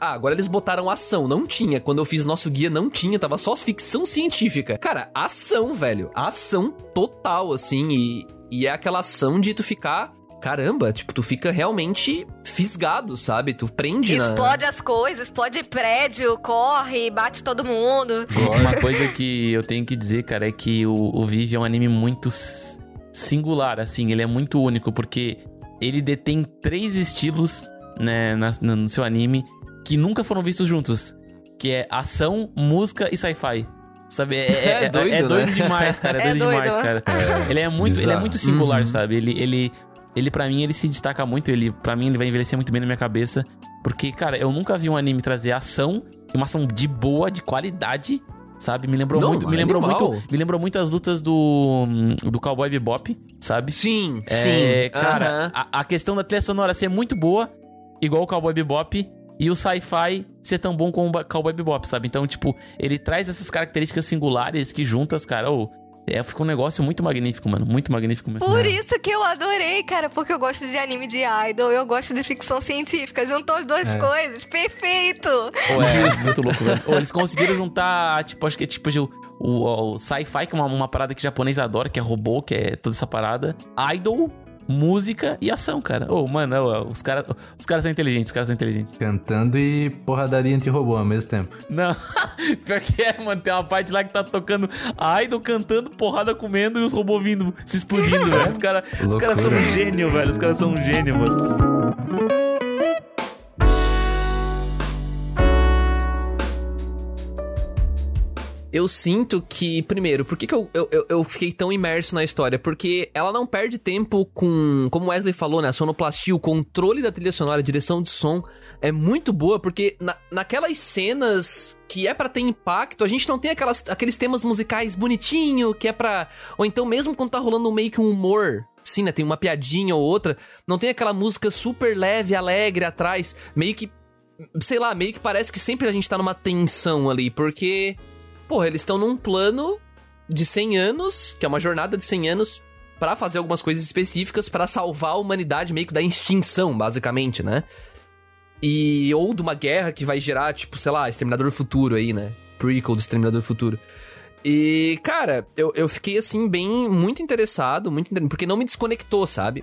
S2: Ah, agora eles botaram ação, não tinha. Quando eu fiz nosso guia, não tinha, tava só ficção científica. Cara, ação, velho. Ação total, assim, e, e é aquela ação de tu ficar. Caramba, tipo, tu fica realmente fisgado, sabe? Tu prende na.
S4: Explode as coisas, explode prédio, corre, bate todo mundo.
S3: Uma coisa que eu tenho que dizer, cara, é que o, o Vive é um anime muito singular, assim, ele é muito único, porque ele detém três estilos, né, na- no seu anime, que nunca foram vistos juntos. Que é ação, música e sci-fi. Sabe? É, é-
S2: É doido,
S3: é doido
S2: né?
S3: demais, cara. É,
S4: É
S3: doido,
S4: doido.
S3: demais, cara. Ele é muito, ele é muito singular,
S2: Uhum.
S3: sabe? Ele, ele, ele para mim, ele se destaca muito. Ele, para mim, ele vai envelhecer muito bem na minha cabeça. Porque, cara, eu nunca vi um anime trazer ação, e uma ação de boa, de qualidade, sabe? Me lembrou
S2: Não,
S3: muito, me lembrou
S2: animal.
S3: muito, me lembrou muito as lutas do do Cowboy Bebop, sabe?
S2: Sim,
S3: É,
S2: sim.
S3: cara,
S2: aham.
S3: a, a questão da trilha sonora ser muito boa, igual o Cowboy Bebop, e o sci-fi ser tão bom como o Cowboy Bebop, sabe? Então, tipo, ele traz essas características singulares que juntas, cara, ô, é, fica um negócio muito magnífico, mano, muito magnífico mesmo.
S4: Por isso que eu adorei, cara, porque eu gosto de anime de idol, eu gosto de ficção científica. Juntou as duas
S5: É.
S4: coisas, perfeito!
S3: Ou é muito louco, velho. Eles conseguiram juntar, tipo, acho que é tipo o, o- o sci-fi, que é uma, uma parada que japonês adora, que é robô, que é toda essa parada. Idol, música e ação, cara. Ô, mano, ô, os caras os caras são inteligentes, os caras são inteligentes.
S5: Cantando e porradaria entre robô ao mesmo tempo.
S3: Não, pior que é, mano. Tem uma parte lá que tá tocando a Idol cantando, porrada comendo e os robôs vindo, se explodindo, velho. Os caras os caras são um gênio, velho. Os caras são um gênio, mano.
S2: Eu sinto que, primeiro, por que, que eu, eu, eu- fiquei tão imerso na história? Porque ela não perde tempo com. Como Wesley falou, né? A sonoplastia, o controle da trilha sonora, a direção de som é muito boa, porque na, naquelas cenas que é pra ter impacto, a gente não tem aquelas, aqueles temas musicais bonitinho, que é pra. Ou então, mesmo quando tá rolando meio que um humor. Sim, né? Tem uma piadinha ou outra. Não tem aquela música super leve, alegre atrás. Meio que. Sei lá, meio que parece que sempre a gente tá numa tensão ali, porque. Porra, eles estão num plano de 100 anos, que é uma jornada de 100 anos, pra fazer algumas coisas específicas pra salvar a humanidade meio que da extinção, basicamente, né? E ou de uma guerra que vai gerar, tipo, sei lá, Exterminador do Futuro aí, né? Prequel do Exterminador do Futuro. E, cara, eu, eu fiquei assim, bem, muito interessado, muito porque não me desconectou, sabe?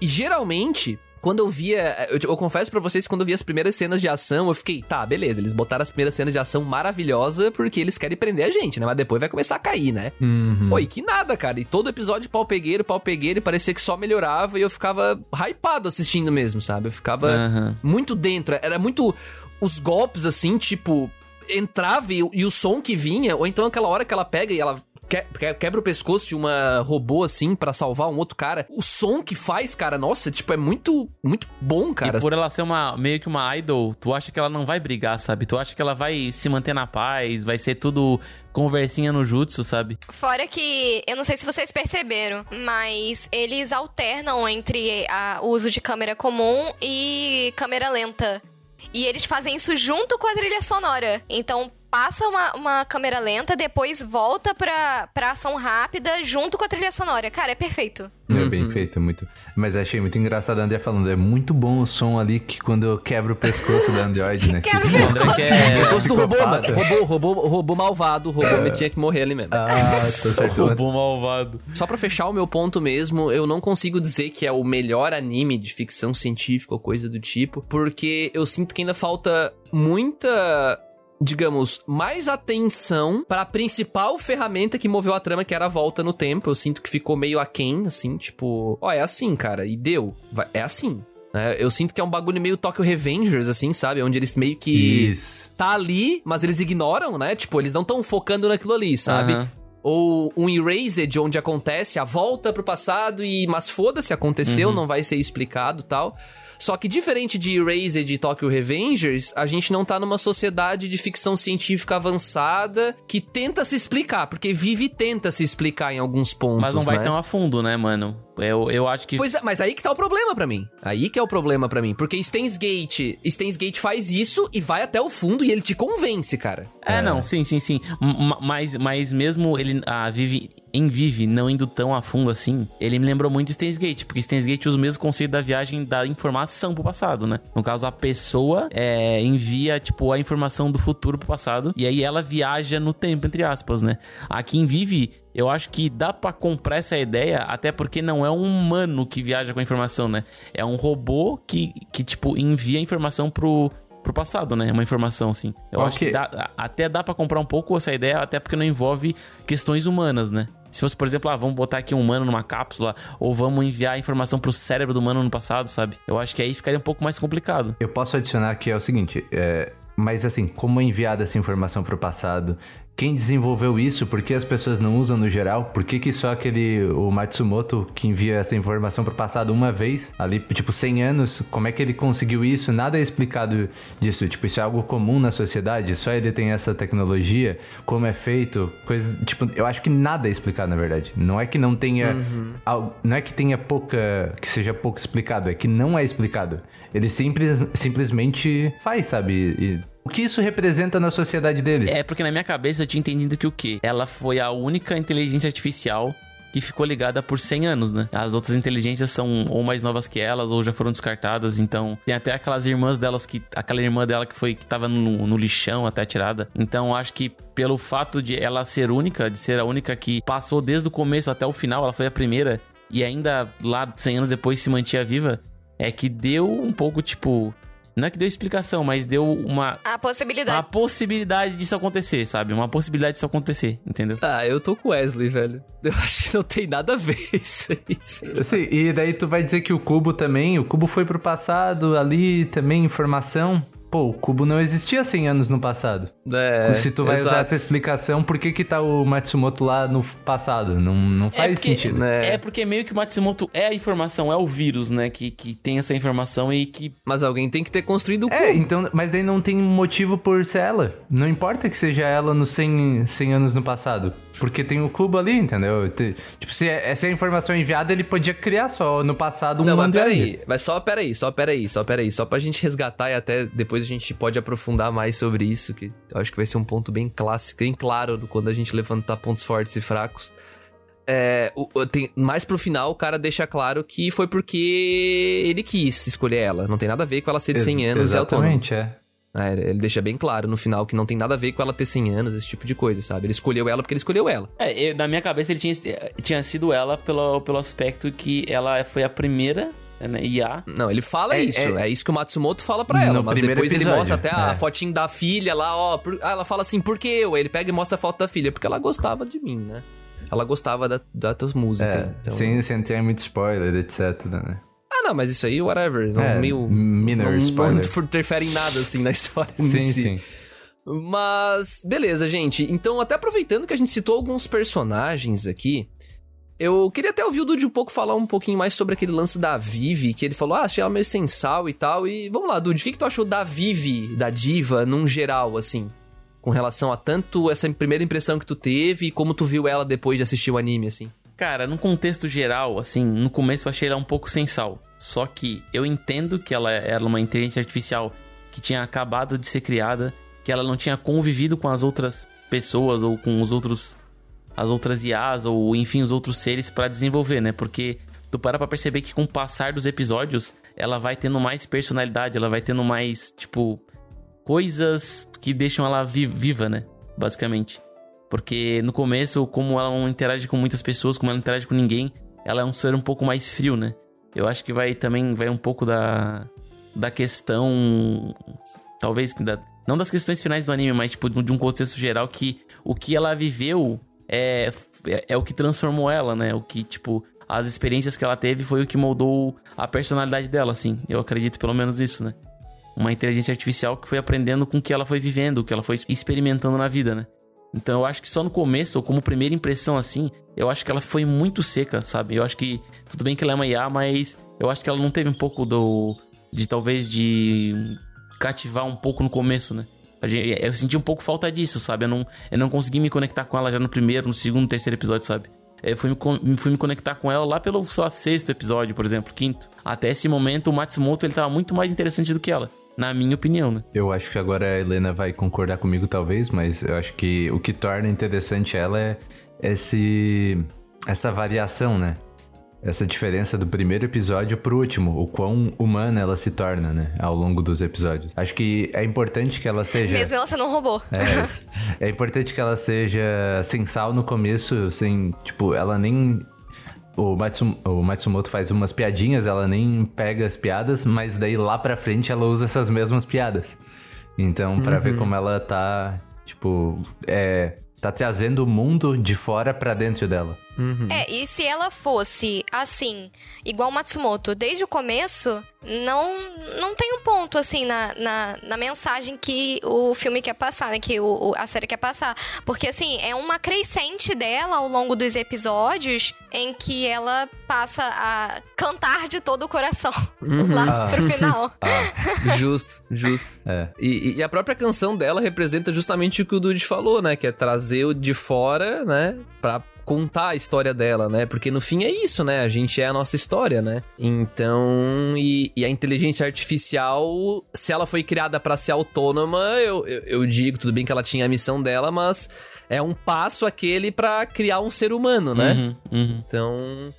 S2: E geralmente, quando eu via. Eu, eu confesso pra vocês que quando eu vi as primeiras cenas de ação, eu fiquei, tá, beleza, eles botaram as primeiras cenas de ação maravilhosa porque eles querem prender a gente, né? Mas depois vai começar a cair, né?
S5: Uhum.
S2: Oi, que nada, cara. E todo episódio pau pegueiro, pau pegueiro, e parecia que só melhorava e eu ficava hypado assistindo mesmo, sabe? Eu ficava
S3: Aham.
S2: muito dentro. Era muito. Os golpes, assim, tipo. Entrava e, e o som que vinha, ou então aquela hora que ela pega e ela que- que- quebra o pescoço de uma robô assim pra salvar um outro cara. O som que faz, cara, nossa, tipo, é muito, muito bom, cara.
S3: E por ela ser uma meio que uma idol, tu acha que ela não vai brigar, sabe? Tu acha que ela vai se manter na paz, vai ser tudo conversinha no jutsu, sabe?
S4: Fora que, eu não sei se vocês perceberam, mas eles alternam entre a- o uso de câmera comum e câmera lenta. E eles fazem isso junto com a trilha sonora. Então, passa uma, uma câmera lenta, depois volta pra, pra ação rápida junto com a trilha sonora. Cara, é perfeito.
S5: É
S2: Uhum.
S5: bem feito, muito. Mas achei muito engraçado a André falando. É muito bom o som ali que quando eu quebro o pescoço da Android, né?
S4: Quebra o
S3: O André
S4: pescoço.
S3: quer.
S2: Pescoço do robô, mano. Robô, robô, robô malvado, o robô tinha que morrer ali mesmo.
S5: Ah, tá certo.
S3: Robô malvado.
S2: Só pra fechar o meu ponto mesmo, eu não consigo dizer que é o melhor anime de ficção científica ou coisa do tipo, porque eu sinto que ainda falta muita digamos, mais atenção para a principal ferramenta que moveu a trama, que era a volta no tempo. Eu sinto que ficou meio aquém, assim, tipo, ó, é assim, cara, e deu. Vai- É assim. né? Eu sinto que é um bagulho meio Tokyo Revengers, assim, sabe? Onde eles meio que
S5: Isso.
S2: tá ali, mas eles ignoram, né? Tipo, eles não estão focando naquilo ali, sabe?
S3: Aham.
S2: Ou um Erased, onde acontece a volta pro passado e... Mas foda-se, aconteceu, não vai ser explicado tal. Só que diferente de Erased e Tokyo Revengers, a gente não tá numa sociedade de ficção científica avançada que tenta se explicar, porque vive e tenta se explicar em alguns pontos,
S3: Mas não vai
S2: né?
S3: tão a fundo, né, mano? Eu, eu acho que.
S2: Pois é, mas aí que tá o problema pra mim. Aí que é o problema pra mim. Porque Steins Gate, Steins Gate faz isso e vai até o fundo e ele te convence, cara.
S3: É, não, sim, sim, sim. M- Mas, mas mesmo ele a Vive, em Vive não indo tão a fundo assim, ele me lembrou muito Steins Gate, porque Steins Gate usa o mesmo conceito da viagem da informação pro passado, né? No caso, a pessoa é, envia, tipo, a informação do futuro pro passado, e aí ela viaja no tempo, entre aspas, né? Aqui em Vive, eu acho que dá pra comprar essa ideia, até porque não é um humano que viaja com a informação, né? É um robô que, que tipo, envia a informação pro, pro passado, né? Uma informação, assim. Eu acho
S5: Ok.
S3: que dá, até dá pra comprar um pouco essa ideia, até porque não envolve questões humanas, né? Se fosse, por exemplo, ah, vamos botar aqui um humano numa cápsula, ou vamos enviar informação pro cérebro do humano no passado, sabe? Eu acho que aí ficaria um pouco mais complicado.
S5: Eu posso adicionar que é o seguinte, é, mas assim, como é enviada essa informação pro passado? Quem desenvolveu isso? Por que as pessoas não usam no geral? Por que, que só aquele, o Matsumoto, que envia essa informação pro passado uma vez, ali, tipo, 100 anos, como é que ele conseguiu isso? Nada é explicado disso. Tipo, isso é algo comum na sociedade? Só ele tem essa tecnologia? Como é feito? Coisa, tipo, eu acho que nada é explicado, na verdade. Não é que não tenha... al- Não é que tenha pouca... Que seja pouco explicado, é que não é explicado. Ele simples, simplesmente faz, sabe? E o que isso representa na sociedade deles?
S3: É porque na minha cabeça eu tinha entendido que o quê? Ela foi a única inteligência artificial que ficou ligada por 100 anos, né? As outras inteligências são ou mais novas que elas ou já foram descartadas, então tem até aquelas irmãs delas que aquela irmã dela que foi que tava no, no lixão até tirada. Então acho que pelo fato de ela ser única, de ser a única que passou desde o começo até o final, ela foi a primeira e ainda lá 100 anos depois se mantinha viva, é que deu um pouco tipo não é que deu explicação, mas deu uma
S4: A possibilidade.
S3: a possibilidade disso acontecer, sabe? Uma possibilidade disso acontecer, entendeu?
S2: Ah, eu tô com o Wesley, velho. Eu acho que não tem nada a ver isso aí.
S5: Sim, e daí tu vai dizer que o cubo também, o cubo foi pro passado, ali também informação. Pô, o cubo não existia 100 anos no passado.
S2: É,
S5: Se tu vai usar
S2: exato.
S5: essa explicação, por que que tá o Matsumoto lá no passado? Não, não faz
S3: porque,
S5: sentido.
S2: né?
S3: É porque meio que o Matsumoto é a informação, é o vírus, né? Que, que tem essa informação e que.
S2: Mas alguém tem que ter construído o
S5: É,
S2: cubo.
S5: então, mas daí não tem motivo por ser ela. Não importa que seja ela nos 100, 100 anos no passado. Porque tem o cubo ali, entendeu? Te- Tipo, se é- essa é a informação enviada, ele podia criar só no passado um
S2: Não, mas peraí. Mas só peraí, só peraí, só peraí. Só pra gente resgatar e até depois a gente pode aprofundar mais sobre isso, que eu acho que vai ser um ponto bem clássico, bem claro do quando a gente levantar pontos fortes e fracos. É, o- o- tem, mais pro final, o cara deixa claro que foi porque ele quis escolher ela. Não tem nada a ver com ela ser de 100 anos e autônoma.
S5: Exatamente, é.
S2: É, ele deixa bem claro no final que não tem nada a ver com ela ter 100 anos, esse tipo de coisa, sabe? Ele escolheu ela porque ele escolheu ela.
S3: É, eu- na minha cabeça ele tinha, tinha sido ela pelo, pelo aspecto que ela foi a primeira IA.
S2: Não, ele fala
S5: É-
S2: isso. É...
S5: é-
S2: isso que o Matsumoto fala pra ela.
S5: No
S2: mas
S5: primeiro
S2: depois ele
S5: episódio,
S2: mostra até a
S5: é.
S2: fotinho da filha lá, ó. por- Ah, ela fala assim, por que eu? Aí ele pega e mostra a foto da filha. Porque ela gostava de mim, né? Ela gostava da, da tua música.
S5: É,
S2: então...
S5: sem, sem ter muito spoiler, etc, né?
S2: Ah, não, mas isso aí, whatever. Não,
S5: É,
S2: meio.
S5: minor
S2: não,
S5: spoiler.
S2: não interfere em nada, assim, na história.
S5: Sim,
S2: si.
S5: sim.
S2: Mas, beleza, gente. Então, até aproveitando que a gente citou alguns personagens aqui, eu queria até ouvir o Dude um pouco falar um pouquinho mais sobre aquele lance da Vivi, que ele falou, ah, achei ela meio sensal e tal. E vamos lá, Dude, o que, que tu achou da Vivi, da diva, num geral, assim? Com relação a tanto essa primeira impressão que tu teve e como tu viu ela depois de assistir o anime, assim.
S3: Cara, no contexto geral, assim, no começo eu achei ela um pouco sensal. Só que eu entendo que ela era uma inteligência artificial que tinha acabado de ser criada, que ela não tinha convivido com as outras pessoas ou com os outros as outras IAs ou enfim os outros seres para desenvolver, né? Porque tu para pra perceber que com o passar dos episódios, ela vai tendo mais personalidade, ela vai tendo mais, tipo, coisas que deixam ela vi viva, né? Basicamente. Porque no começo, como ela não interage com muitas pessoas, como ela não interage com ninguém, ela é um ser um pouco mais frio, né? Eu acho que vai também vai um pouco da da questão talvez da, não das questões finais do anime, mas tipo de um contexto geral que o que ela viveu é, é, é o que transformou ela, né? O que tipo as experiências que ela teve foi o que moldou a personalidade dela, assim. Eu acredito pelo menos nisso, né? Uma inteligência artificial que foi aprendendo com o que ela foi vivendo, o que ela foi experimentando na vida, né? Então eu acho que só no começo, ou como primeira impressão assim, eu acho que ela foi muito seca, sabe? Eu acho que tudo bem que ela é uma IA, mas eu acho que ela não teve um pouco do de talvez de cativar um pouco no começo, né? Eu senti um pouco falta disso, sabe? Eu não, eu não consegui me conectar com ela já no primeiro, no segundo, terceiro episódio, sabe? Eu fui me, fui me conectar com ela lá pelo, sei lá, sexto episódio, por exemplo, quinto. Até esse momento, o Matsumoto, ele tava muito mais interessante do que ela. Na minha opinião, né?
S5: Eu acho que agora a Helena vai concordar comigo, talvez, mas eu acho que o que torna interessante ela é esse, essa variação, né? Essa diferença do primeiro episódio pro último, o quão humana ela se torna, né, ao longo dos episódios. Acho que é importante que ela seja.
S4: Mesmo ela sendo um robô.
S5: É, é importante que ela seja sensal no começo, sem, tipo, ela nem o, Matsum, o Matsumoto faz umas piadinhas, ela nem pega as piadas, mas daí lá pra frente ela usa essas mesmas piadas. Então, para uhum. ver como ela tá, tipo, é, tá trazendo o mundo de fora para dentro dela.
S4: Uhum. É, e se ela fosse assim, igual Matsumoto, desde o começo, não não tem um ponto assim na, na, na mensagem que o filme quer passar, né? Que o, a série quer passar. Porque assim, é uma crescente dela ao longo dos episódios em que ela passa a cantar de todo o coração uhum. lá ah. pro final.
S2: Ah. Justo, justo. É. E, e, a própria canção dela representa justamente o que o Dude falou, né? Que é trazer o de fora, né? Pra contar a história dela, né? Porque no fim é isso, né? A gente é a nossa história, né? Então, e, e a inteligência artificial, se ela foi criada para ser autônoma, eu, eu, eu digo, tudo bem que ela tinha a missão dela, mas é um passo aquele para criar um ser humano, né? Uhum, uhum. Então,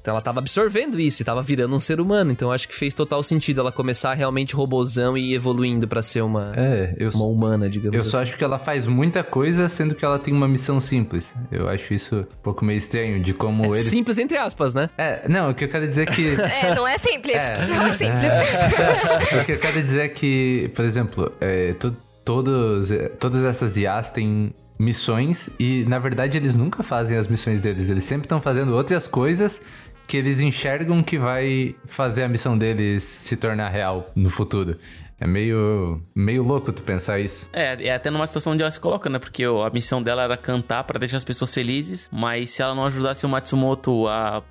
S2: então ela tava absorvendo isso e tava virando um ser humano. Então acho que fez total sentido ela começar realmente robozão e evoluindo para ser uma,
S5: é, eu,
S2: uma humana, digamos
S5: Eu
S2: assim.
S5: só acho que ela faz muita coisa, sendo que ela tem uma missão simples. Eu acho isso um pouco meio estranho de como
S2: é
S5: eles.
S2: Simples entre aspas, né?
S5: É, não, o que eu quero dizer é que.
S4: é, não é simples. É, não é simples.
S5: o que eu quero dizer é que, por exemplo, é, to, todos, todas essas IAs têm missões e na verdade eles nunca fazem as missões deles, eles sempre estão fazendo outras coisas que eles enxergam que vai fazer a missão deles se tornar real no futuro. É meio, meio louco tu pensar isso.
S3: É, é até numa situação onde ela se coloca, né? Porque a missão dela era cantar para deixar as pessoas felizes, mas se ela não ajudasse o Matsumoto a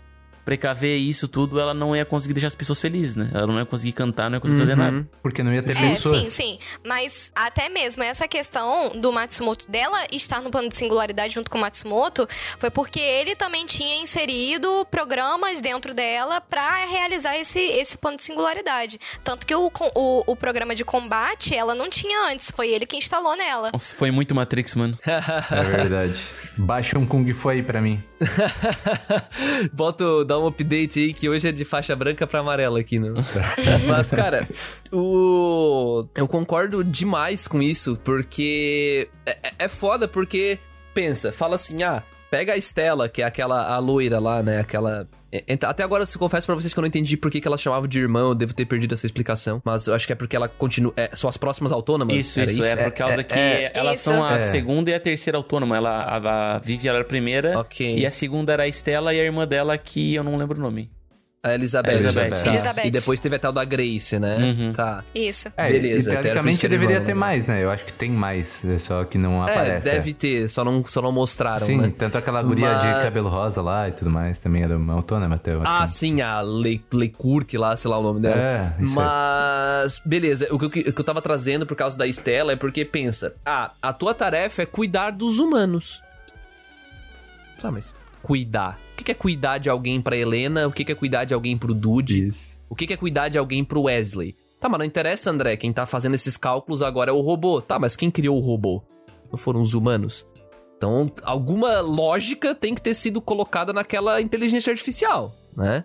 S3: precaver isso tudo, ela não ia conseguir deixar as pessoas felizes, né? Ela não ia conseguir cantar, não ia conseguir uhum. fazer nada.
S5: Porque não ia ter
S4: é,
S5: pessoas.
S4: Sim, sim. Mas até mesmo essa questão do Matsumoto, dela estar no plano de singularidade junto com o Matsumoto, foi porque ele também tinha inserido programas dentro dela para realizar esse, esse plano de singularidade. Tanto que o, o, o, programa de combate ela não tinha antes, foi ele que instalou nela.
S3: Nossa, foi muito Matrix, mano.
S5: é verdade. Baixa um Kung Fu aí pra mim.
S2: Bota, dá um update aí que hoje é de faixa branca pra amarela aqui, né? Mas, cara, o... eu concordo demais com isso, porque é, é, é foda, porque pensa, fala assim, ah, pega a Estela, que é aquela a loira lá, né? Aquela é, até agora eu confesso para vocês que eu não entendi por que, que ela chamava de irmã, eu devo ter perdido essa explicação. Mas eu acho que é porque ela continua. É, são as próximas autônomas.
S3: Isso, isso, isso, é por causa é, que é, elas isso. são a é. segunda e a terceira autônoma. Ela, a, a Vivi era a primeira. Ok. E a segunda era a Estela e a irmã dela, que eu não lembro o nome.
S2: A Elizabeth.
S3: Elizabeth,
S2: tá.
S4: Elizabeth.
S2: E depois teve até o da Grace, né?
S3: Uhum.
S2: Tá.
S4: Isso.
S5: É,
S2: Beleza,
S5: e teoricamente deveria
S2: irmão,
S5: ter
S2: né?
S5: mais, né? Eu acho que tem mais, é só que não
S2: É,
S5: aparece.
S2: deve ter, só não, só não mostraram,
S5: Sim,
S2: né?
S5: tanto aquela guria
S2: Mas-
S5: de cabelo rosa lá e tudo mais, também era uma autônoma até. eu
S2: Ah, sim, a Le, Lecourque lá, sei lá o nome dela.
S5: É, isso aí.
S2: Mas, beleza, o que, eu- o que eu tava trazendo por causa da Estela é porque pensa, ah, a tua tarefa é cuidar dos humanos. Tá, mas cuidar. O que é cuidar de alguém pra Helena? O que é cuidar de alguém pro Dude?
S5: Isso.
S2: O que que é cuidar de alguém pro Wesley? Tá, mas não interessa, André. Quem tá fazendo esses cálculos agora é o robô. Tá, mas quem criou o robô? Não foram os humanos? Então, alguma lógica tem que ter sido colocada naquela inteligência artificial, né?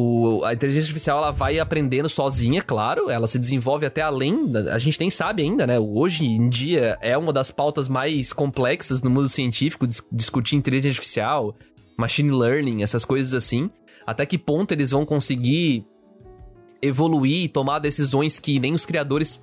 S2: O, a inteligência artificial ela vai aprendendo sozinha, claro, ela se desenvolve até além. A gente nem sabe ainda, né? Hoje em dia é uma das pautas mais complexas no mundo científico dis- discutir inteligência artificial, machine learning, essas coisas assim. Até que ponto eles vão conseguir evoluir e tomar decisões que nem os criadores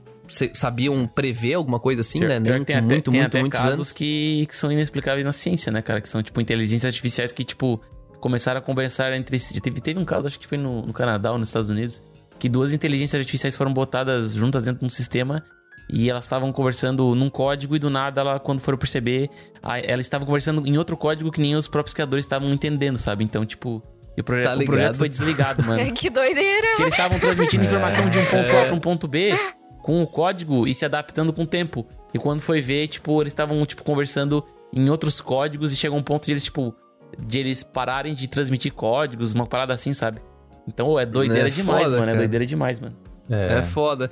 S2: sabiam prever alguma coisa assim,
S3: Pior-
S2: né?
S3: pior tem
S2: com
S3: até,
S2: muito,
S3: tem
S2: muito,
S3: até
S2: muitos
S3: casos
S2: anos.
S3: que, que são inexplicáveis na ciência, né, cara? Que são, tipo, inteligências artificiais que, tipo, começaram a conversar entre si. Teve, teve um caso, acho que foi no, no Canadá ou nos Estados Unidos, que duas inteligências artificiais foram botadas juntas dentro de um sistema e elas estavam conversando num código e do nada, ela, quando foram perceber, a- elas estavam conversando em outro código que nem os próprios criadores estavam entendendo, sabe? Então, tipo, e o, proje-
S2: Tá
S3: o projeto foi desligado, mano.
S4: que doideira.
S3: que eles estavam transmitindo informação de um ponto A pra um ponto B com o código e se adaptando com o tempo. E quando foi ver, tipo, eles estavam, tipo, conversando em outros códigos e chegou um ponto de eles, tipo, de eles pararem de transmitir códigos, uma parada assim, sabe? Então, é doideira
S2: É
S3: demais,
S2: foda,
S3: mano. É
S2: cara.
S3: doideira demais, mano.
S2: É. foda.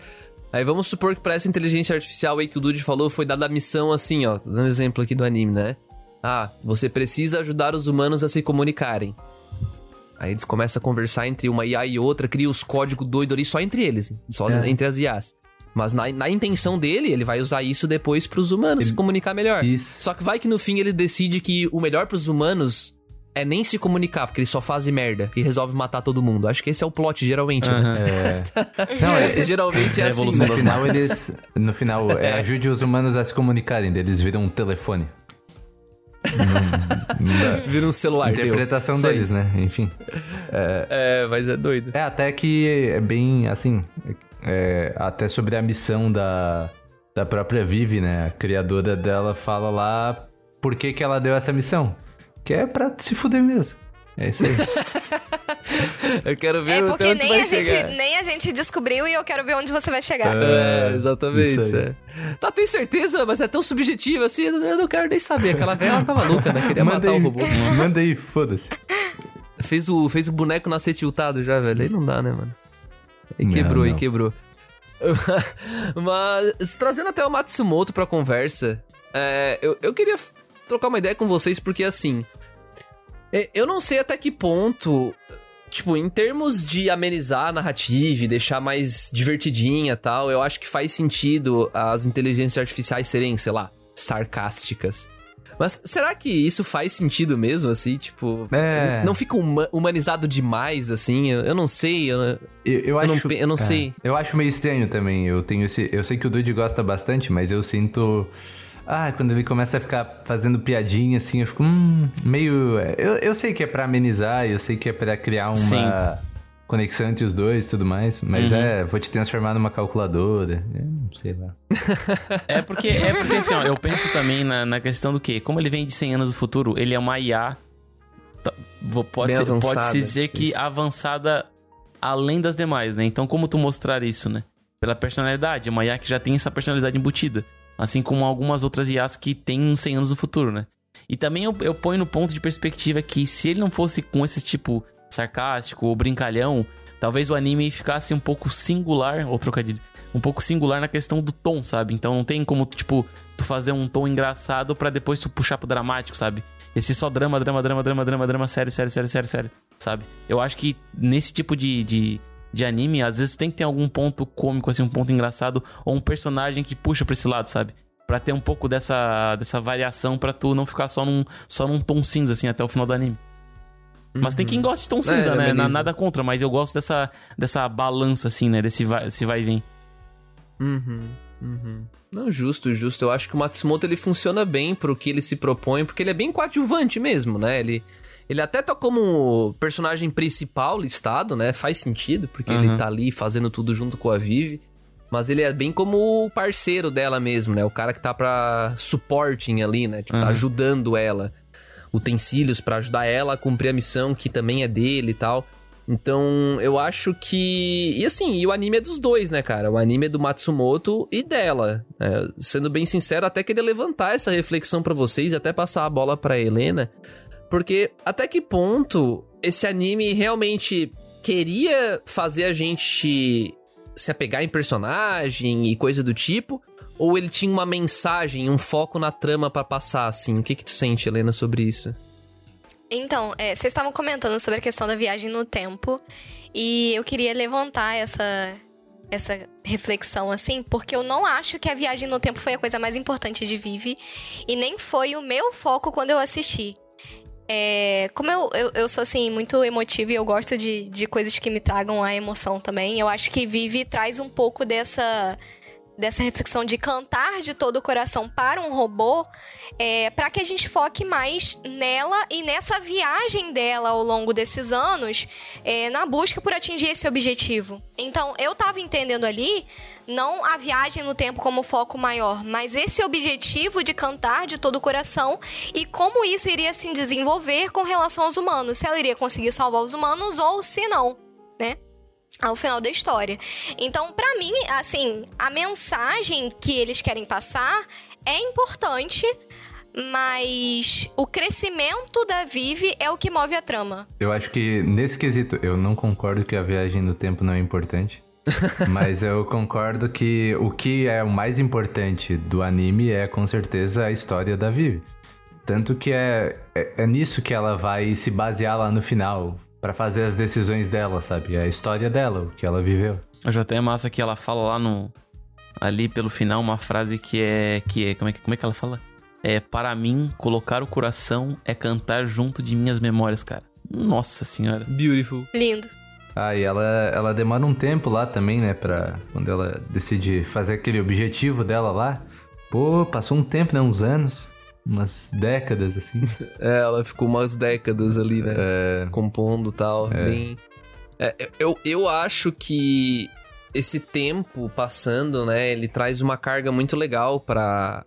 S2: Aí vamos supor que pra essa inteligência artificial aí que o Dude falou foi dada a missão assim, ó. Tô dando um exemplo aqui do anime, né? Ah, você precisa ajudar os humanos a se comunicarem. Aí eles começam a conversar entre uma IA e outra, cria os códigos doidos ali só entre eles, só
S5: É.
S2: entre as IAs. Mas na, na intenção dele, ele vai usar isso depois pros humanos se comunicar melhor.
S5: Isso.
S2: Só que vai que no fim ele decide que o melhor pros humanos é nem se comunicar, porque eles só fazem merda e resolve matar todo mundo. Acho que esse é o plot, geralmente, né?
S5: É. Não, é,
S2: Geralmente é,
S3: É a
S2: assim,
S3: evolução
S2: né?
S5: no final eles. No final, é, ajude os humanos a se comunicarem, eles viram um telefone.
S2: Vira um celular. deu.
S5: Interpretação
S2: Só
S5: deles, né? Enfim.
S2: É, mas é doido.
S5: É, até que é bem assim. é, até sobre a missão da, da própria Vivi, né? A criadora dela fala lá por que, que ela deu essa missão. Que é pra se fuder mesmo. É isso aí.
S2: Eu quero ver
S4: É porque
S2: tanto
S4: nem
S2: vai
S4: a, gente,
S2: chegar.
S4: nem a gente descobriu e eu quero ver onde você vai chegar.
S2: É,
S5: É,
S2: exatamente.
S5: aí.
S2: é. Tá, tem certeza, mas é tão subjetivo assim, eu não quero nem saber. Aquela velha, ela tá maluca, né? Queria
S5: Manda
S2: matar
S5: aí,
S2: o robô.
S5: Manda aí, foda-se.
S2: Fez o, fez o boneco nascer tiltado já, velho. Aí não dá, né, mano? Aí
S5: Não,
S2: quebrou, aí
S5: não.
S2: quebrou. Mas, trazendo até o Matsumoto pra conversa, é, eu, eu queria trocar uma ideia com vocês, porque assim. é, Eu não sei até que ponto. Tipo, em termos de amenizar a narrativa e deixar mais divertidinha e tal, eu acho que faz sentido as inteligências artificiais serem, sei lá, sarcásticas. Mas será que isso faz sentido mesmo, assim? Tipo,
S5: É.
S2: não fica huma- humanizado demais, assim? Eu, eu não sei. Eu,
S5: Eu, eu
S2: não
S5: acho,
S2: pe- eu não
S5: é,
S2: sei.
S5: Eu acho meio estranho também. Eu tenho esse. Eu sei que o Dude gosta bastante, mas eu sinto. Ah, quando ele começa a ficar fazendo piadinha assim, eu fico. Hum, meio. Eu, eu sei que é pra amenizar, eu sei que é pra criar uma
S3: Sim.
S5: conexão entre os dois e tudo mais. Mas
S3: Uhum.
S5: é, vou te transformar numa calculadora. É, não sei lá.
S3: É porque, é porque assim, ó, eu penso também na, na questão do que, como ele vem de 100 anos do futuro, ele é uma IA. tá, vou- Pode
S2: Bem
S3: ser,
S2: avançada,
S3: pode se dizer que
S2: isso.
S3: avançada além das demais, né? Então, como tu mostrar isso, né? Pela personalidade, é uma IA que já tem essa personalidade embutida. Assim como algumas outras IAs que têm uns 100 anos no futuro, né? E também eu, eu ponho no ponto de perspectiva que se ele não fosse com esse tipo sarcástico ou brincalhão, talvez o anime ficasse um pouco singular, ou trocadilho, um pouco singular na questão do tom, sabe? Então não tem como, tipo, tu fazer um tom engraçado pra depois tu puxar pro dramático, sabe? Esse só drama, drama, drama, drama, drama, drama, sério, sério, sério, sério, sério, sabe? Eu acho que nesse tipo de, de, de anime, às vezes tu tem que ter algum ponto cômico, assim, um ponto engraçado, ou um personagem que puxa pra esse lado, sabe? Pra ter um pouco dessa, dessa variação pra tu não ficar só num, só num tom cinza, assim, até o final do anime. Mas tem quem gosta de tom cinza,
S2: É,
S3: né?
S2: Beleza.
S3: Nada contra, mas eu gosto dessa, dessa balança, assim, né? Desse vai, esse vai e vem.
S2: Uhum, uhum. Não, justo, justo. Eu acho que o Matsumoto ele funciona bem pro que ele se propõe, porque ele é bem coadjuvante mesmo, né? Ele, Ele até tá como personagem principal listado, né? Faz sentido, porque
S3: Uhum.
S2: ele tá ali fazendo tudo junto com a Vivi. Mas ele é bem como o parceiro dela mesmo, né? O cara que tá pra supporting ali, né? Tipo, tá
S3: Uhum.
S2: ajudando ela. Utensílios pra ajudar ela a cumprir a missão que também é dele e tal. Então, eu acho que. E assim, e o anime é dos dois, né, cara? O anime é do Matsumoto e dela. É, sendo bem sincero, até queria levantar essa reflexão pra vocês e até passar a bola pra Helena. Porque até que ponto esse anime realmente queria fazer a gente se apegar em personagem e coisa do tipo? Ou ele tinha uma mensagem, um foco na trama pra passar, assim? O que que tu sente, Helena, sobre isso?
S4: Então, é, vocês estavam comentando sobre a questão da viagem no tempo. E eu queria levantar essa, essa reflexão, assim, porque eu não acho que a viagem no tempo foi a coisa mais importante de Vive. E nem foi o meu foco quando eu assisti. É, como eu, eu, eu sou, assim, muito emotiva e eu gosto de, de coisas que me tragam a emoção também, eu acho que Vive traz um pouco dessa dessa reflexão de cantar de todo o coração para um robô, é, para que a gente foque mais nela e nessa viagem dela ao longo desses anos, é, na busca por atingir esse objetivo. Então, eu tava entendendo ali não a viagem no tempo como foco maior, mas esse objetivo de cantar de todo o coração e como isso iria se desenvolver com relação aos humanos, se ela iria conseguir salvar os humanos ou se não, né? Ao final da história. Então, pra mim, assim, a mensagem que eles querem passar é importante, mas o crescimento da Vive é o que move a trama.
S5: Eu acho que nesse quesito, eu não concordo que a viagem no tempo não é importante. mas eu concordo que o que é o mais importante do anime é com certeza a história da Vivi. Tanto que é, é, é nisso que ela vai se basear lá no final, Pra fazer as decisões dela, sabe? É a história dela, o que ela viveu.
S3: Eu até é massa que ela fala lá no. Ali pelo final, uma frase que é. Que é como, é que, como é que ela fala? É, para mim, colocar o coração é cantar junto de minhas memórias, cara. Nossa senhora.
S2: Beautiful.
S4: Lindo.
S5: Ah, e ela, ela demora um tempo lá também, né? Pra quando ela decide fazer aquele objetivo dela lá. Pô, passou um tempo, né? Uns anos. Umas décadas, assim.
S2: É, ela ficou umas décadas ali, né?
S5: É,
S2: Compondo e tal.
S5: É.
S2: Bem. É, eu, eu acho que esse tempo passando, né? Ele traz uma carga muito legal pra.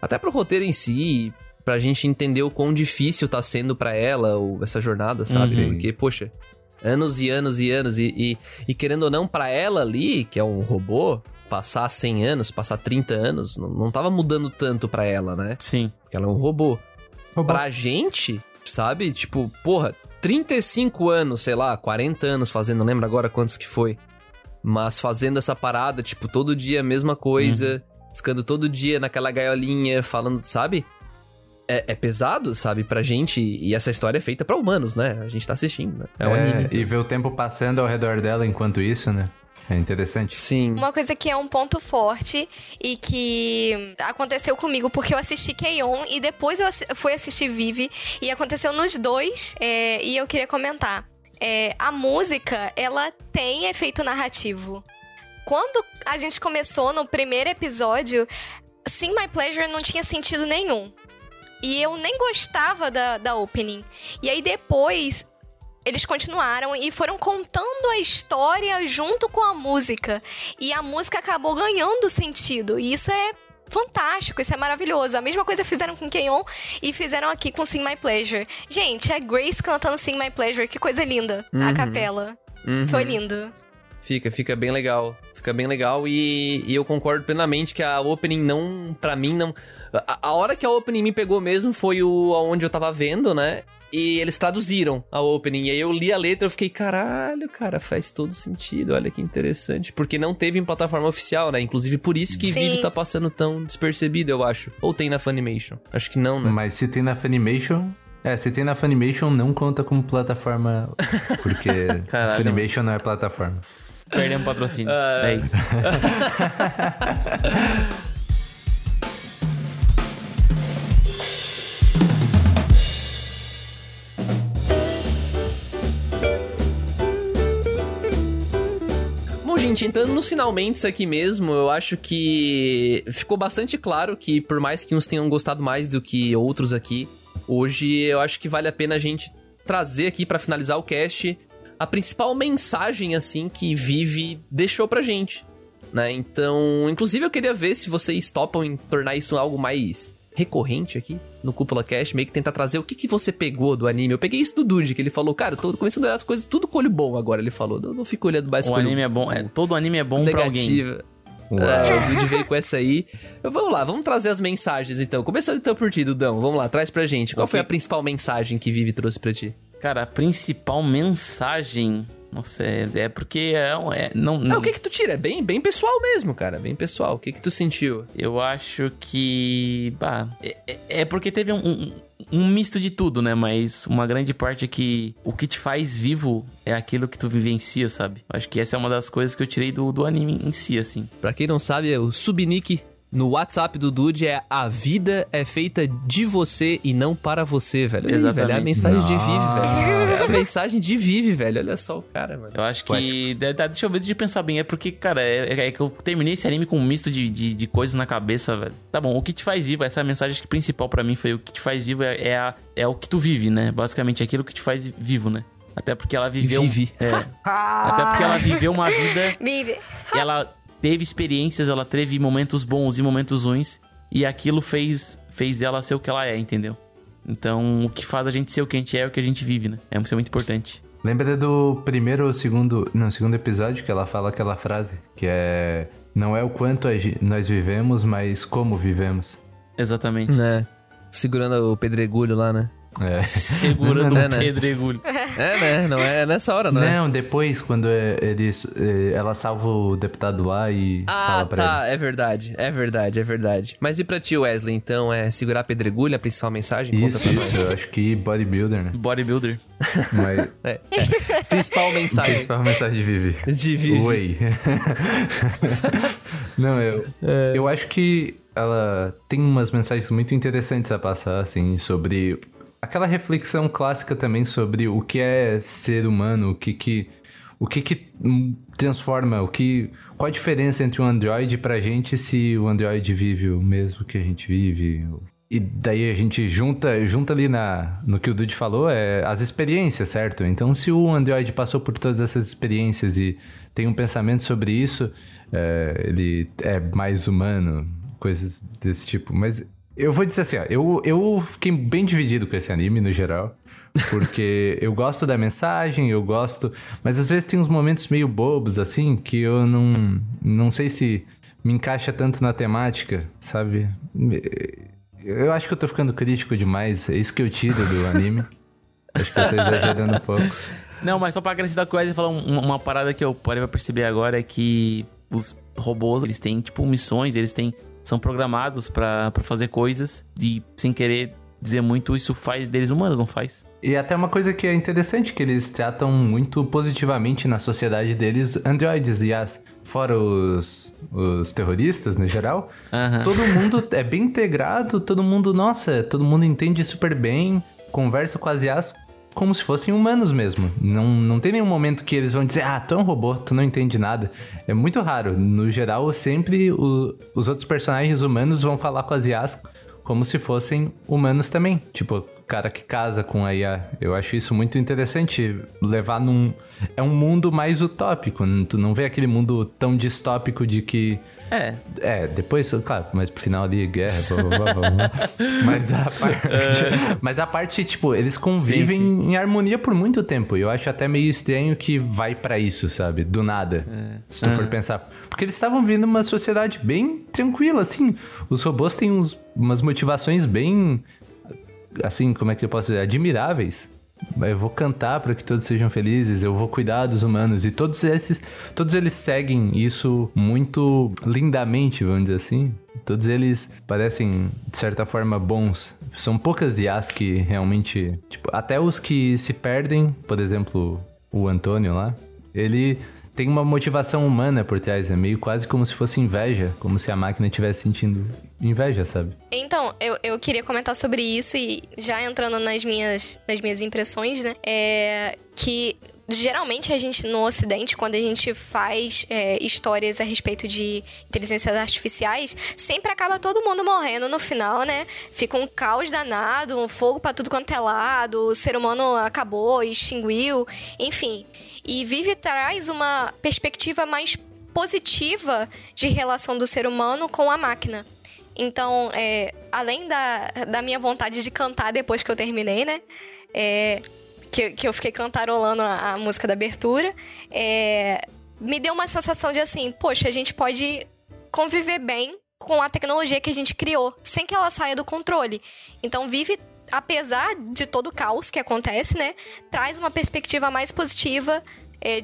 S2: Até pro roteiro em si. Pra gente entender o quão difícil tá sendo pra ela ou essa jornada, sabe?
S5: Uhum.
S2: Porque, poxa, anos e anos e anos. E, e, e querendo ou não, pra ela ali, que é um robô, passar 100 anos, passar 30 anos, não, não tava mudando tanto pra ela, né?
S3: Sim.
S2: Porque ela é um robô.
S5: Robô.
S2: Pra gente, sabe? Tipo, porra, 35 anos, sei lá, 40 anos fazendo, não lembro agora quantos que foi. Mas fazendo essa parada, tipo, todo dia a mesma coisa, ficando todo dia naquela gaiolinha, falando, sabe? É, é pesado, sabe, pra gente. E essa história é feita pra humanos, né? A gente tá assistindo, né? É um anime.
S5: E ver o tempo passando ao redor dela enquanto isso, né? É interessante.
S2: Sim.
S4: Uma coisa que é um ponto forte e que aconteceu comigo porque eu assisti K-On! e depois eu fui assistir Vive e aconteceu nos dois é, e eu queria comentar. É, a música, ela tem efeito narrativo. Quando a gente começou no primeiro episódio, Sing My Pleasure não tinha sentido nenhum. E eu nem gostava da, da opening. E aí depois eles continuaram e foram contando a história junto com a música. E a música acabou ganhando sentido. E isso é fantástico, isso é maravilhoso. A mesma coisa fizeram com K-On! e fizeram aqui com Sing My Pleasure. Gente, é Grace cantando Sing My Pleasure, que coisa linda. A
S2: Uhum.
S4: capela.
S2: Uhum.
S4: Foi lindo.
S2: Fica, fica bem legal. Fica bem legal e, e eu concordo plenamente que a opening não, pra mim, não. A, a hora que a opening me pegou mesmo foi o onde eu tava vendo, né? E eles traduziram a opening. E aí eu li a letra e eu fiquei, caralho, cara, faz todo sentido. Olha que interessante. Porque não teve em plataforma oficial, né? Inclusive por isso que
S4: Sim.
S2: Vive tá passando tão despercebido, eu acho. Ou tem na Funimation. Acho que não, né?
S5: Mas se tem na Funimation... É, se tem na Funimation, não conta como plataforma, porque
S3: Caralho.
S5: Funimation não é plataforma.
S3: Perdemos patrocínio. É isso.
S2: gente, entrando nos finalmente aqui mesmo, eu acho que ficou bastante claro que, por mais que uns tenham gostado mais do que outros aqui, hoje eu acho que vale a pena a gente trazer aqui pra finalizar o cast a principal mensagem assim que Vive deixou pra gente, né? Então, inclusive eu queria ver se vocês topam em tornar isso algo mais recorrente aqui no Cúpula Cast, meio que tentar trazer o que, que você pegou do anime. Eu peguei isso do Dude, que ele falou, cara, eu tô começando a olhar as coisas tudo com olho bom agora, ele falou. Eu não fico olhando mais
S3: O
S2: com olho
S3: anime é bom. É, todo anime é bom pra alguém.
S2: É, o Dude veio com essa aí. Vamos lá, vamos trazer as mensagens então. Começando então por ti, Dudão. Vamos lá, traz pra gente. Qual
S3: Ok.
S2: foi a principal mensagem que Vive trouxe pra ti?
S3: Cara, a principal mensagem. Nossa, é, é porque é, um- é- não,
S2: Ah, o que que tu tira? É bem, bem pessoal mesmo, cara. Bem pessoal. O que que tu sentiu?
S3: Eu acho que. Bah, é, é- é porque teve um, um, um misto de tudo, né? Mas uma grande parte é que o que te faz vivo é aquilo que tu vivencia, sabe? Acho que essa é uma das coisas que eu tirei do, do anime em si, assim.
S2: Pra quem não sabe, é o subnick no WhatsApp do Dude é a vida é feita de você e não para você, velho.
S3: Exatamente.
S2: velho, é a mensagem de Vive, velho.
S5: Nossa.
S2: É a mensagem de Vive, velho. Olha só o cara, mano.
S3: Eu acho que. de- de- Deixa eu ver, eu pensar bem. É porque, cara, é, é que eu terminei esse anime com um misto de, de, de coisas na cabeça, velho. Tá bom, o que te faz vivo, essa é mensagem que principal pra mim foi o que te faz vivo é, é, a- é o que tu vive, né? Basicamente, aquilo que te faz vivo, né? Até porque ela viveu.
S2: Vive.
S3: É. Até porque ela viveu uma vida
S4: Vive.
S3: ela teve experiências, ela teve momentos bons e momentos ruins, e aquilo fez, fez ela ser o que ela é, entendeu? Então, o que faz a gente ser o que a gente é é o que a gente vive, né? É isso é muito importante.
S5: Lembra do primeiro ou segundo. Não, segundo episódio que ela fala aquela frase que é. Não é o quanto nós vivemos, mas como vivemos.
S3: Exatamente.
S2: Né? Segurando o pedregulho lá, né?
S5: É.
S3: Segurando
S2: Né,
S3: o
S2: né?
S3: pedregulho.
S2: É, né? Não é nessa hora, não, é?
S5: Não, depois, quando é- eles, é, ela salva o deputado lá e
S2: Ah,
S5: fala pra
S2: tá, é verdade, é verdade, é verdade. Mas e pra ti, Wesley, então, é segurar a pedregulha, a principal mensagem?
S5: ele.
S2: Conta
S5: Isso,
S2: pra nós.
S5: isso, eu acho que bodybuilder, né?
S3: Bodybuilder.
S5: Mas.
S2: É, é. Principal mensagem
S5: Principal mensagem de Vivi.
S2: de Vivi.
S5: Whey. Não, eu, eu acho que ela tem umas mensagens muito interessantes a passar, assim, sobre aquela reflexão clássica também sobre o que é ser humano, o que que o que que transforma, o que qual a diferença entre um androide pra gente se o androide vive o mesmo que a gente vive. E daí a gente junta, junta ali na, no que o Dude falou, é as experiências, certo? Então, se o Android passou por todas essas experiências e tem um pensamento sobre isso, é, ele é mais humano, coisas desse tipo. Mas eu vou dizer assim, ó, eu, eu fiquei bem dividido com esse anime no geral. Porque eu gosto da mensagem, eu gosto. Mas às vezes tem uns momentos meio bobos, assim, que eu não, não sei se me encaixa tanto na temática, sabe? Eu acho que eu tô ficando crítico demais. É isso que eu tiro do anime. acho que eu tô exagerando um pouco.
S3: Não, mas só pra acrescentar coisa e falar um- uma parada que eu parei pra perceber agora é que os robôs, eles têm, tipo, missões, eles têm. São programados pra fazer coisas e, sem querer dizer muito, isso faz deles humanos, não faz?
S5: E até uma coisa que é interessante, que eles tratam muito positivamente na sociedade deles androides e as fora os, os terroristas no geral,
S3: Aham.
S5: todo mundo é bem integrado, todo mundo, nossa, todo mundo entende super bem, conversa com as IAs como se fossem humanos mesmo. Não, não tem nenhum momento que eles vão dizer, ah, tu é um robô, tu não entende nada. É muito raro. No geral, sempre o- os outros personagens humanos vão falar com as IAs como se fossem humanos também. Tipo, o cara que casa com a IA. Eu acho isso muito interessante. Levar num. É um mundo mais utópico. Tu não vê aquele mundo tão distópico de que.
S3: É,
S5: É, depois, claro, mas pro final ali, guerra, blá, blá, blá, blá. Mas a parte. Mas a parte, tipo, eles convivem
S3: Sim,
S5: em harmonia por muito tempo. E eu acho até meio estranho que vai pra isso, sabe? Do nada. Se tu for pensar. Porque eles estavam vindo uma sociedade bem tranquila, assim. Os robôs têm uns, umas motivações bem. Assim, como é que eu posso dizer? Admiráveis. Eu vou cantar para que todos sejam felizes, eu vou cuidar dos humanos. E todos esses. Todos eles seguem isso muito lindamente, vamos dizer assim. Todos eles parecem, de certa forma, bons. São poucas IAs que realmente. Tipo, até os que se perdem, por exemplo, o Antônio lá, ele tem uma motivação humana por trás. É meio quase como se fosse inveja, como se a máquina estivesse sentindo inveja, sabe?
S4: Então, eu, eu queria comentar sobre isso e já entrando nas minhas, nas minhas impressões, né? É que geralmente a gente no Ocidente, quando a gente faz é, histórias a respeito de inteligências artificiais, sempre acaba todo mundo morrendo no final, né? Fica um caos danado, um fogo para tudo quanto é lado, o ser humano acabou, extinguiu, enfim. E Vive traz uma perspectiva mais positiva de relação do ser humano com a máquina. Então, é, além da, da minha vontade de cantar depois que eu terminei, né? É, que, que eu fiquei cantarolando a, a música da abertura, é, me deu uma sensação de assim, poxa, a gente pode conviver bem com a tecnologia que a gente criou, sem que ela saia do controle. Então, vive, apesar de todo o caos que acontece, né? Traz uma perspectiva mais positiva é,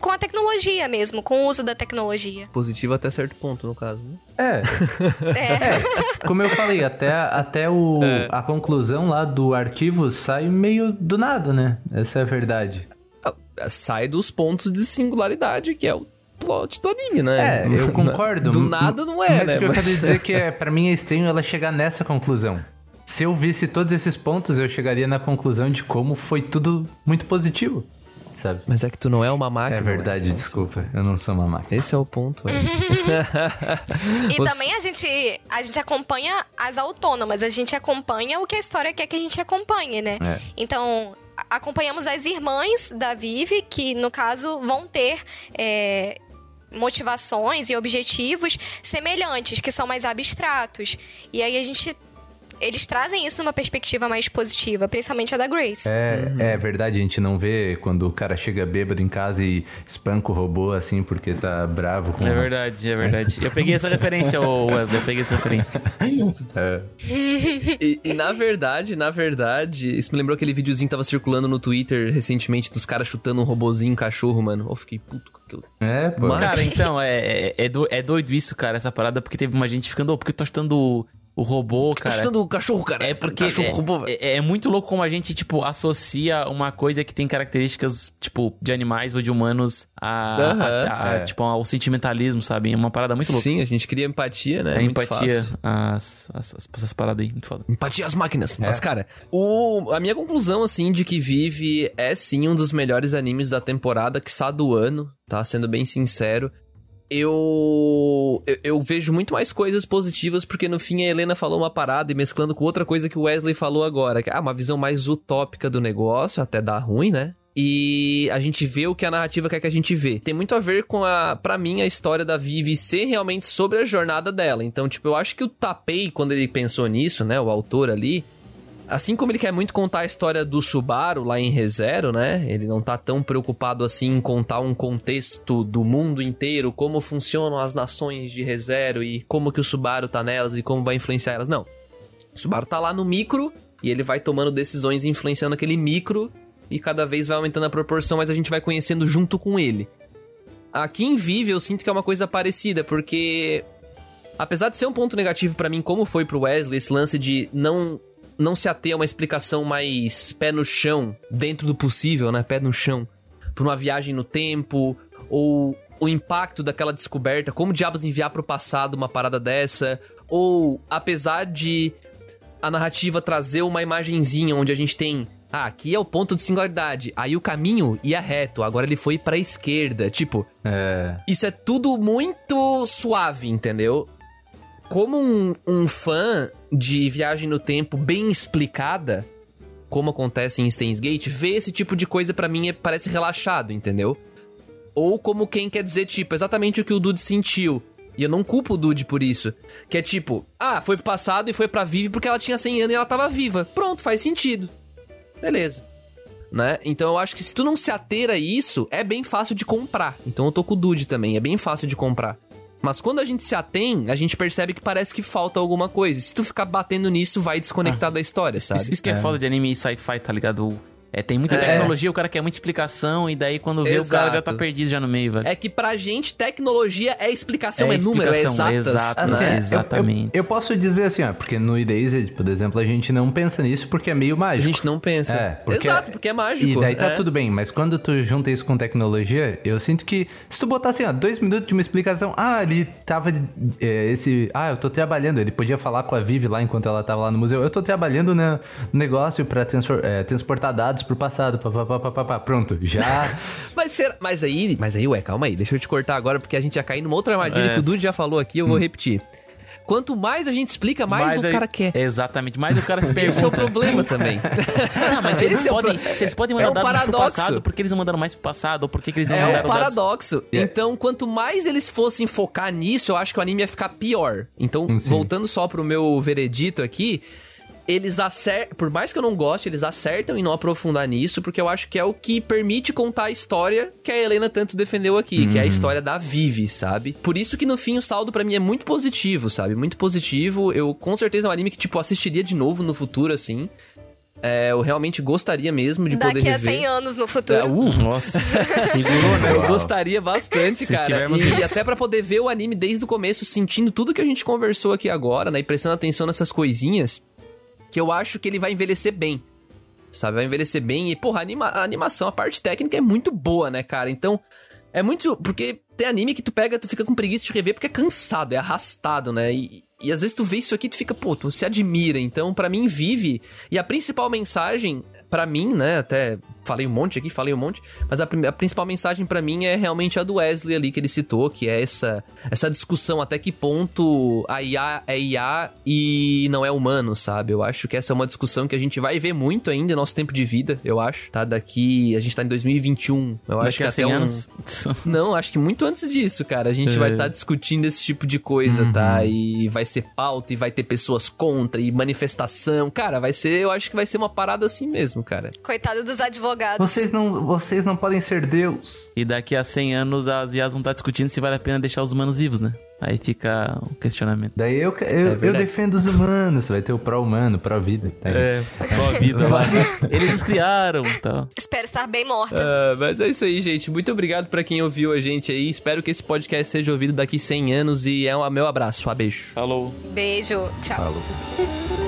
S4: com a tecnologia mesmo, com o uso da tecnologia.
S2: Positivo até certo ponto, no caso, né?
S5: É,
S4: É.
S5: como eu falei, até, até o,
S2: É.
S5: a conclusão lá do arquivo sai meio do nada, né? Essa é a verdade.
S2: Ah, Sai dos pontos de singularidade, que é o plot do anime, né?
S5: É, eu concordo.
S2: Do nada não é,
S5: Mas
S2: né?
S5: o que eu
S2: Mas-
S5: quero dizer é que é, pra mim é estranho ela chegar nessa conclusão. Se eu visse todos esses pontos, eu chegaria na conclusão de como foi tudo muito positivo, sabe?
S2: Mas é que tu não é uma máquina.
S5: É verdade, desculpa. Eu não sou uma máquina.
S2: Esse é o ponto.
S4: E
S2: Você-
S4: também a gente, a gente acompanha as autônomas, a gente acompanha o que a história quer que a gente acompanhe, né?
S5: É.
S4: Então, acompanhamos as irmãs da Vivi, que no caso vão ter é, motivações e objetivos semelhantes, que são mais abstratos. E aí a gente. Eles trazem isso numa perspectiva mais positiva, principalmente a da Grace.
S5: É,
S2: Uhum.
S5: é verdade, a gente não vê quando o cara chega bêbado em casa e espanca o robô assim porque tá bravo com
S3: É verdade, é verdade. Eu peguei essa referência, ô Wesley, eu peguei essa referência.
S5: É.
S2: E, e na verdade, na verdade, isso me lembrou aquele videozinho que tava circulando no Twitter recentemente dos caras chutando um robozinho cachorro, mano. Eu fiquei puto com aquilo.
S5: É, pô.
S2: Mas-
S3: Cara, então, é, é, é é doido isso, cara, essa parada, porque teve uma gente ficando, ô, porque eu tô chutando o, robô,
S2: Tá
S3: cara.
S2: chutando o cachorro, cara.
S3: É porque
S2: Cachorro
S3: é,
S2: robô,
S3: é, é muito louco como a gente, tipo, associa uma coisa que tem características, tipo, de animais ou de humanos a, a- a-
S5: é.
S3: tipo, ao sentimentalismo, sabe? É uma parada muito louca.
S2: Sim, a gente cria empatia, né?
S3: É, empatia, as, as, as- essas paradas aí, muito foda.
S2: Empatia às máquinas.
S5: É.
S2: Mas, cara, o, a minha conclusão, assim, de que Vive é sim um dos melhores animes da temporada, que está do ano, tá? Sendo bem sincero. Eu, eu. eu vejo muito mais coisas positivas, porque no fim a Helena falou uma parada e mesclando com outra coisa que o Wesley falou agora. Que, ah, uma visão mais utópica do negócio, até dá ruim, né? E a gente vê o que a narrativa quer que a gente vê. Tem muito a ver com a, para mim, a história da Vivi ser realmente sobre a jornada dela. Então, tipo, eu acho que o Tapei, quando ele pensou nisso, né, o autor ali, assim como ele quer muito contar a história do Subaru lá em ReZero, né? Ele não tá tão preocupado assim em contar um contexto do mundo inteiro, como funcionam as nações de ReZero e como que o Subaru tá nelas e como vai influenciar elas. Não. O Subaru tá lá no micro e ele vai tomando decisões influenciando aquele micro e cada vez vai aumentando a proporção, mas a gente vai conhecendo junto com ele. Aqui em Vive eu sinto que é uma coisa parecida, porque apesar de ser um ponto negativo pra mim, como foi pro Wesley, esse lance de não não se ater a uma explicação mais pé no chão, dentro do possível, né? Pé no chão, pra uma viagem no tempo, ou o impacto daquela descoberta, como diabos enviar pro passado uma parada dessa, ou apesar de a narrativa trazer uma imagenzinha onde a gente tem ah, aqui é o ponto de singularidade. Aí o caminho ia reto, agora ele foi pra esquerda. Tipo,
S5: É.
S2: isso é tudo muito suave, entendeu? Como um, um fã de viagem no tempo bem explicada, como acontece em Steins Gate, ver esse tipo de coisa pra mim é- parece relaxado, entendeu? Ou como quem quer dizer, tipo, exatamente o que o Dude sentiu. E eu não culpo o Dude por isso. Que é tipo, ah, foi pro passado e foi pra Vive porque ela tinha 100 anos e ela tava viva. Pronto, faz sentido. Beleza. Né? Então eu acho que se tu não se ater a isso, é bem fácil de comprar. Então eu tô com o Dude também, é bem fácil de comprar. Mas quando a gente se atém, a gente percebe que parece que falta alguma coisa. E se tu ficar batendo nisso, vai desconectar da história, sabe?
S3: Isso, isso que é, foda de anime e sci-fi, tá ligado? É, tem muita
S2: É.
S3: tecnologia, o cara quer muita explicação, e daí quando vê, o cara já tá
S2: Exato.
S3: perdido já no meio, velho.
S2: É que pra gente, tecnologia é explicação,
S3: É
S2: é, número, é
S3: explicação,
S2: exatas.
S3: exato.
S5: Assim,
S3: Né?
S5: eu-
S3: Exatamente.
S5: Eu, eu posso dizer assim, ó, porque no Erased, por exemplo, a gente não pensa nisso porque é meio
S2: A
S5: mágico.
S2: gente não pensa.
S5: É, porque-
S2: Exato, porque é mágico.
S5: E daí tá
S2: é.
S5: tudo bem, mas quando tu junta isso com tecnologia, eu sinto que se tu botar assim, ó, dois minutos de uma explicação, ah, ele tava. é, esse. Ah, eu tô trabalhando. Ele podia falar com a Vivi lá enquanto ela tava lá no museu. Eu tô trabalhando no negócio pra é, transportar dados pro passado. Pá, pá, pá, pá, pá, pá. Pronto, já.
S2: Mas, será, mas aí, mas aí, ué, calma aí, deixa eu te cortar agora, porque a gente ia cair numa outra armadilha
S3: É.
S2: que o Dude já falou aqui, eu vou repetir. Quanto mais a gente explica, mais, o
S3: aí-
S2: cara quer.
S3: Exatamente, mais o cara se pergunta.
S2: Esse é o problema também.
S3: Não, mas eles,
S2: é o
S3: podem,
S2: pro-
S3: vocês podem mandar
S2: é um
S3: dados pro
S2: paradoxo.
S3: passado, porque eles não mandaram mais pro passado, ou porque que eles não
S2: É um
S3: mandaram dados...
S2: paradoxo.
S5: É.
S2: Então, quanto mais eles fossem focar nisso, eu acho que o anime ia ficar pior. Então,
S5: Hum,
S2: voltando só pro meu veredito aqui, eles acertam. Por mais que eu não goste, eles acertam em não aprofundar nisso, porque eu acho que é o que permite contar a história que a Helena tanto defendeu aqui, que é a
S5: Uhum.
S2: história da Vivi, sabe? Por isso que no fim o saldo pra mim é muito positivo, sabe? Muito positivo. Eu com certeza é um anime que, tipo, assistiria de novo no futuro, assim. É, eu realmente gostaria mesmo de poder
S4: Daqui a
S2: rever.
S4: 100 anos no futuro.
S2: É, uh,
S3: Nossa, segurou, né?
S2: eu gostaria bastante,
S3: Se
S2: cara. E, até pra poder ver o anime desde o começo, sentindo tudo que a gente conversou aqui agora, né? E prestando atenção nessas coisinhas, que eu acho que ele vai envelhecer bem. Sabe? Vai envelhecer bem. E, porra, a, anima- a animação, a parte técnica é muito boa, né, cara? Então, é muito. Porque tem anime que tu pega, tu fica com preguiça de rever porque é cansado, é arrastado, né? E, e às vezes tu vê isso aqui tu fica, pô, tu se admira. Então, pra mim, vive. E a principal mensagem, pra mim, né? Até falei um monte aqui, falei um monte. Mas a, a principal mensagem pra mim é realmente a do Wesley ali que ele citou, que é essa, essa discussão até que ponto a IA é IA e não é humano, sabe? Eu acho que essa é uma discussão que a gente vai ver muito ainda em nosso tempo de vida, eu acho. Tá? Daqui. A gente tá em 2021. Eu acho
S3: Daqui
S2: que
S3: a
S2: até
S3: 100
S2: um-
S3: anos...
S2: não, acho que muito antes disso, cara. A gente vai estar discutindo esse tipo de coisa, tá? E vai ser pauta, e vai ter pessoas contra, e manifestação. Cara, vai ser. Eu acho que vai ser uma parada assim mesmo, cara.
S4: Coitado dos advogados.
S5: Vocês não, vocês não podem ser Deus.
S3: E daqui a 100 anos as IAs vão estar discutindo se vale a pena deixar os humanos vivos, né? Aí fica o questionamento.
S5: Daí eu, eu, eu
S2: É verdade.
S5: defendo os humanos. Vai ter o pró-humano, pró-vida. Tá aí.
S3: qual a vida lá? Eles os criaram e tal.
S4: Espero estar bem morta.
S2: Ah, mas é isso aí, gente. Muito obrigado pra quem ouviu a gente aí. Espero que esse podcast seja ouvido daqui 100 anos. E é um meu abraço. Um beijo.
S3: Falou.
S4: Beijo. Tchau.
S5: Falou.